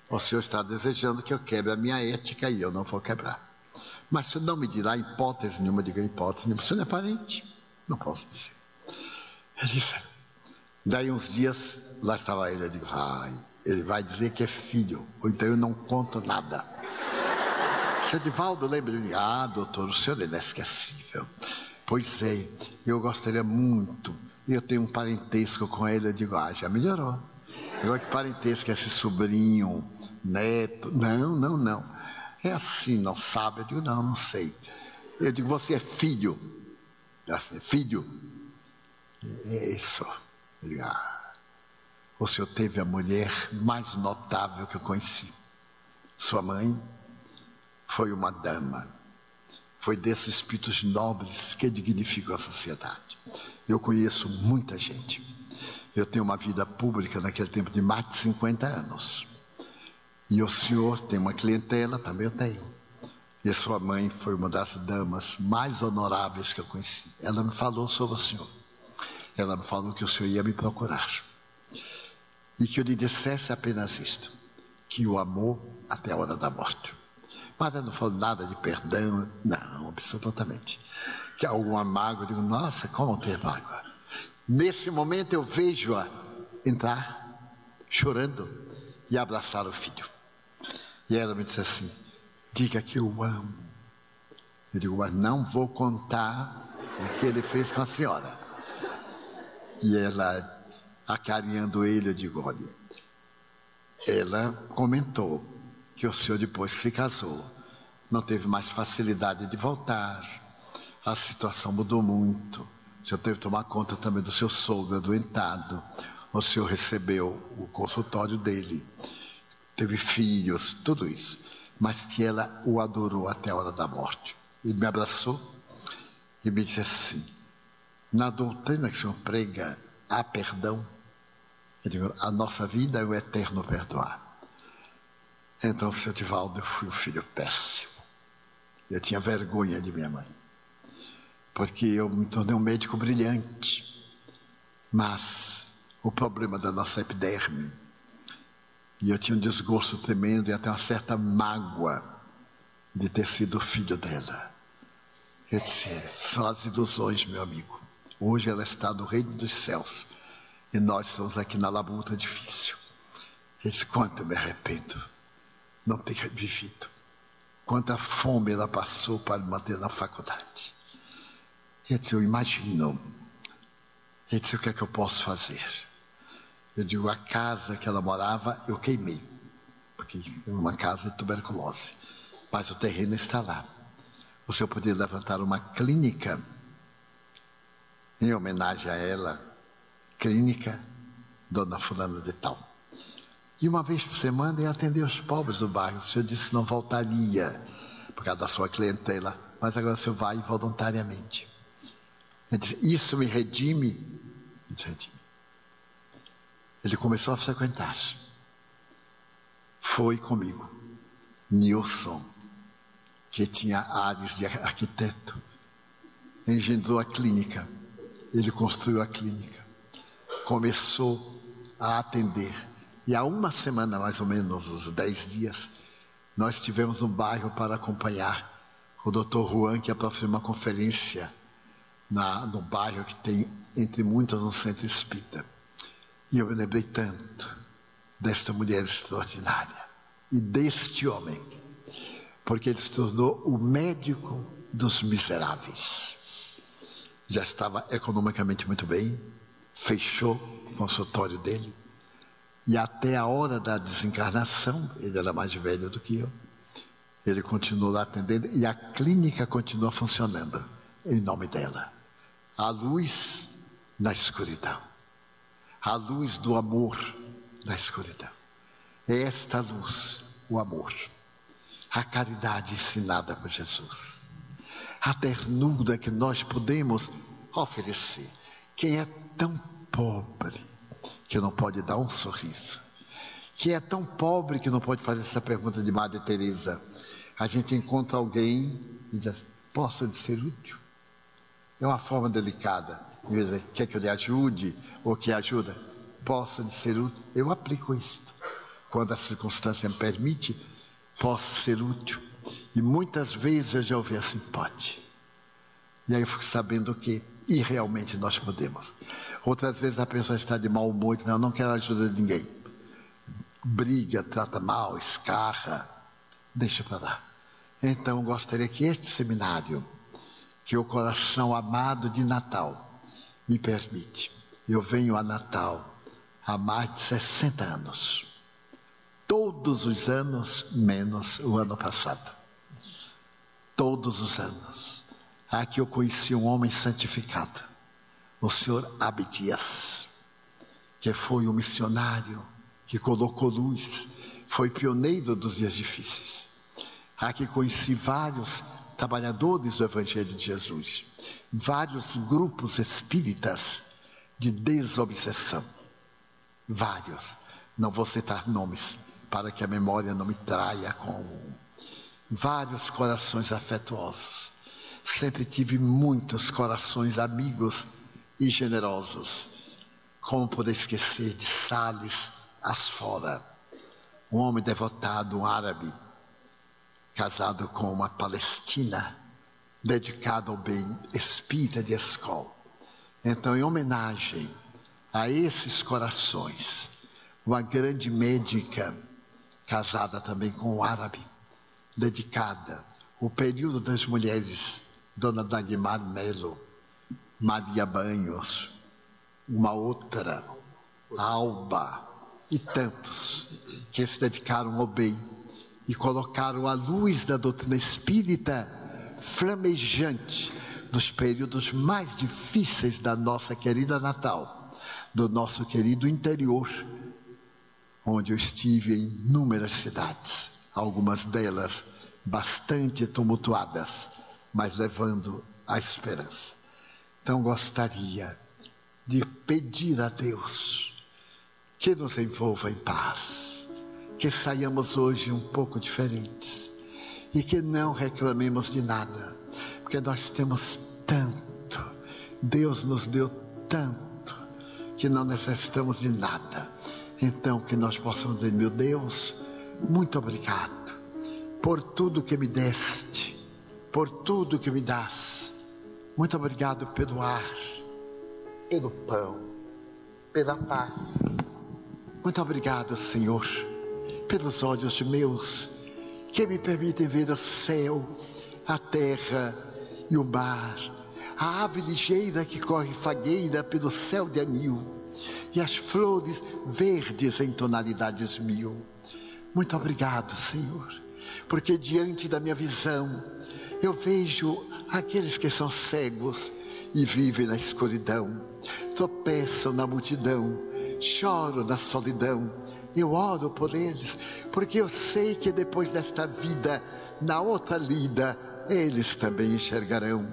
O senhor está desejando que eu quebre a minha ética e eu não vou quebrar. Mas senhor não me dirá hipótese nenhuma, diga hipótese nenhuma. O senhor não é parente? Não posso dizer. Ele disse, daí uns dias, lá estava ele, eu digo, ai, ele vai dizer que é filho, ou então eu não conto nada. Seu Divaldo, lembra de mim? Ah, doutor, o senhor é inesquecível. Pois é, eu gostaria muito eu tenho um parentesco com ele, eu digo, ah, já melhorou. Agora que parentesco é esse sobrinho, neto. Não, não, não. É assim, não sabe? Eu digo, não, não sei. Eu digo, você é filho. É filho. É isso. Eu digo, ah, o senhor teve a mulher mais notável que eu conheci. Sua mãe foi uma dama. Foi desses espíritos nobres que dignificam a sociedade. Eu conheço muita gente. Eu tenho uma vida pública naquele tempo de mais de 50 anos. E o senhor tem uma clientela, também eu tenho. E sua mãe foi uma das damas mais honoráveis que eu conheci. Ela me falou sobre o senhor. Ela me falou que o senhor ia me procurar. E que eu lhe dissesse apenas isto: que o amou até a hora da morte. Mas ela não falou nada de perdão, não, absolutamente que alguma mágoa, eu digo, nossa, como ter mágoa? Nesse momento eu vejo-a entrar chorando e abraçar o filho. E ela me disse assim: diga que eu amo. Eu digo, mas não vou contar o que ele fez com a senhora. E ela, acarinhando ele, eu digo, olha, ela comentou que o senhor depois se casou, não teve mais facilidade de voltar a situação mudou muito. O senhor teve que tomar conta também do seu sogro adoentado. O senhor recebeu o consultório dele, teve filhos, tudo isso. Mas que ela o adorou até a hora da morte. Ele me abraçou e me disse assim: na doutrina que o senhor prega, há perdão. Eu digo, a nossa vida é o eterno perdoar. Então, seu Divaldo, eu fui um filho péssimo. Eu tinha vergonha de minha mãe porque eu me tornei um médico brilhante. Mas o problema da nossa epiderme, e eu tinha um desgosto tremendo e até uma certa mágoa de ter sido filho dela. Eu disse, são as ilusões, meu amigo. Hoje ela está no reino dos céus e nós estamos aqui na labuta difícil. Ele disse, quanto eu me arrependo não ter vivido. quanta fome ela passou para manter na faculdade. Ele disse, eu imagino. Ele disse, o que é que eu posso fazer? Eu digo, a casa que ela morava, eu queimei. Porque é uma casa de tuberculose. Mas o terreno está lá. O senhor poderia levantar uma clínica em homenagem a ela, clínica Dona Fulana de Tal. E uma vez por semana ia atender os pobres do bairro. O senhor disse que não voltaria por causa da sua clientela, mas agora o senhor vai voluntariamente. Ele disse, isso me redime? Me redime. Ele começou a frequentar. Foi comigo. Nilson, que tinha áreas de arquiteto, engendrou a clínica. Ele construiu a clínica. Começou a atender e há uma semana, mais ou menos, uns dez dias, nós estivemos no bairro para acompanhar o doutor Juan, que ia para uma conferência na, no bairro que tem, entre muitas, um centro espírita. E eu me lembrei tanto desta mulher extraordinária e deste homem, porque ele se tornou o médico dos miseráveis. Já estava economicamente muito bem, fechou o consultório dele, e até a hora da desencarnação, ele era mais velho do que eu, ele continuou lá atendendo e a clínica continua funcionando em nome dela. A luz na escuridão. A luz do amor na escuridão. É esta luz, o amor. A caridade ensinada por Jesus. A ternura que nós podemos oferecer. Quem é tão pobre que não pode dar um sorriso, que é tão pobre que não pode fazer essa pergunta de Madre Teresa. A gente encontra alguém e diz: Posso lhe ser útil? É uma forma delicada. Em vez de quer que eu lhe ajude ou que ajuda, posso lhe ser útil. Eu aplico isto. Quando a circunstância me permite, posso ser útil. E muitas vezes eu já ouvi assim: pode. E aí eu fico sabendo que, e realmente nós podemos. Outras vezes a pessoa está de mau humor não, não quero ajuda de ninguém. Briga, trata mal, escarra, deixa para lá. Então gostaria que este seminário, que o coração amado de Natal me permite. Eu venho a Natal há mais de 60 anos. Todos os anos, menos o ano passado. Todos os anos. Aqui eu conheci um homem santificado o senhor Abdias, que foi um missionário que colocou luz, foi pioneiro dos dias difíceis. Aqui conheci vários trabalhadores do Evangelho de Jesus, vários grupos espíritas de desobsessão, vários. Não vou citar nomes para que a memória não me traia com vários corações afetuosos. Sempre tive muitos corações amigos e generosos. Como poder esquecer de Sales Asfora, um homem devotado, um árabe, casado com uma palestina, dedicado ao bem espírita de escola. Então, em homenagem a esses corações, uma grande médica, casada também com um árabe, dedicada, o período das mulheres, Dona Dagmar Melo, Maria Banhos, uma outra, Alba e tantos que se dedicaram ao bem e colocaram a luz da doutrina espírita flamejante nos períodos mais difíceis da nossa querida Natal, do nosso querido interior, onde eu estive em inúmeras cidades, algumas delas bastante tumultuadas, mas levando a esperança. Então gostaria de pedir a Deus que nos envolva em paz, que saiamos hoje um pouco diferentes e que não reclamemos de nada, porque nós temos tanto, Deus nos deu tanto, que não necessitamos de nada. Então, que nós possamos dizer, meu Deus, muito obrigado por tudo que me deste, por tudo que me das muito obrigado pelo ar, pelo pão, pela paz. Muito obrigado, Senhor, pelos olhos meus que me permitem ver o céu, a terra e o mar, a ave ligeira que corre fagueira pelo céu de anil e as flores verdes em tonalidades mil. Muito obrigado, Senhor, porque diante da minha visão eu vejo aqueles que são cegos e vivem na escuridão, tropeçam na multidão, choram na solidão. Eu oro por eles, porque eu sei que depois desta vida, na outra lida, eles também enxergarão.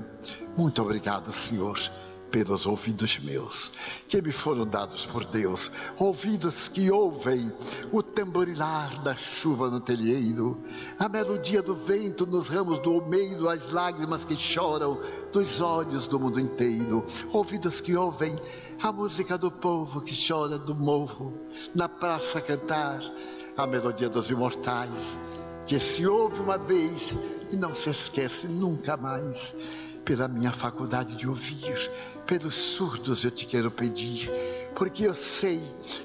Muito obrigado, Senhor pelos ouvidos meus, que me foram dados por Deus, ouvidos que ouvem o tamborilar da chuva no telheiro, a melodia do vento nos ramos do almeiro, as lágrimas que choram dos olhos do mundo inteiro, ouvidos que ouvem a música do povo que chora do morro, na praça cantar, a melodia dos imortais, que se ouve uma vez e não se esquece nunca mais pela minha faculdade de ouvir, pelos surdos eu te quero pedir, porque eu sei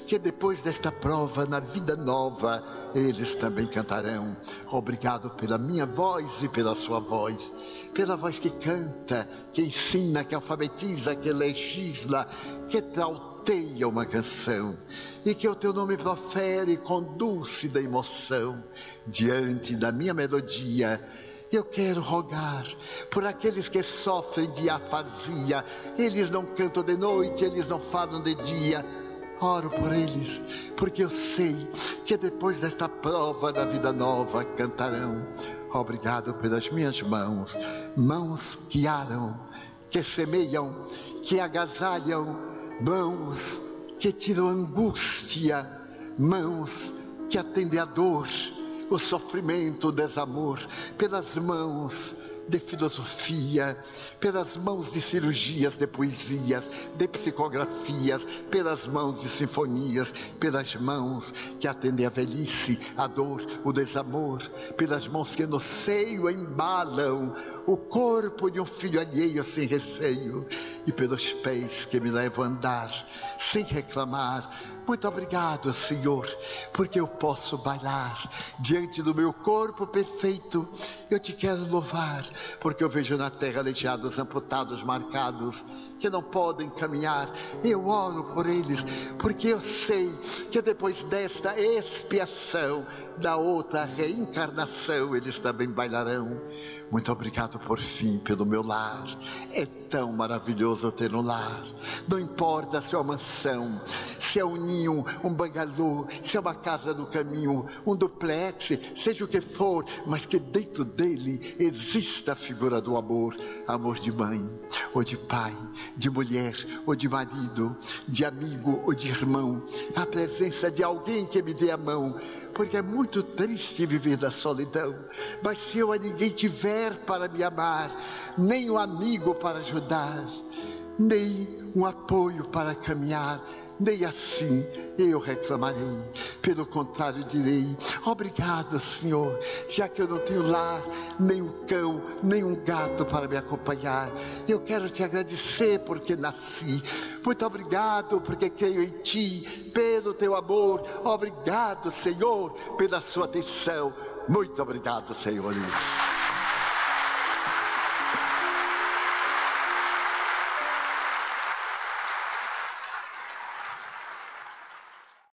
que depois desta prova, na vida nova, eles também cantarão. Obrigado pela minha voz e pela sua voz, pela voz que canta, que ensina, que alfabetiza, que legisla, que trauteia uma canção, e que o teu nome profere com dúlcida emoção, diante da minha melodia eu quero rogar por aqueles que sofrem de afasia. Eles não cantam de noite, eles não falam de dia. Oro por eles, porque eu sei que depois desta prova da vida nova cantarão. Obrigado pelas minhas mãos, mãos que aram, que semeiam, que agasalham, mãos que tiram angústia, mãos que atendem a dor o sofrimento, o desamor, pelas mãos de filosofia, pelas mãos de cirurgias, de poesias, de psicografias, pelas mãos de sinfonias, pelas mãos que atendem a velhice, a dor, o desamor, pelas mãos que no seio embalam o corpo de um filho alheio sem receio, e pelos pés que me levam a andar sem reclamar, muito obrigado, Senhor, porque eu posso bailar diante do meu corpo perfeito. Eu te quero louvar, porque eu vejo na terra aleijados, amputados, marcados, que não podem caminhar. Eu oro por eles, porque eu sei que depois desta expiação, da outra reencarnação, eles também bailarão. Muito obrigado por fim pelo meu lar. É tão maravilhoso ter um lar. Não importa se é uma mansão, se é um ninho, um bangalô, se é uma casa no caminho, um duplex, seja o que for, mas que dentro dele exista a figura do amor, amor de mãe, ou de pai, de mulher, ou de marido, de amigo ou de irmão, a presença de alguém que me dê a mão porque é muito triste viver na solidão. Mas se eu a ninguém tiver para me amar, nem um amigo para ajudar, nem um apoio para caminhar, nem assim eu reclamarei. Pelo contrário, direi: Obrigado, Senhor, já que eu não tenho lar, nem um cão, nem um gato para me acompanhar. Eu quero te agradecer porque nasci. Muito obrigado porque creio em Ti, pelo Teu amor. Obrigado, Senhor, pela Sua atenção. Muito obrigado, Senhor.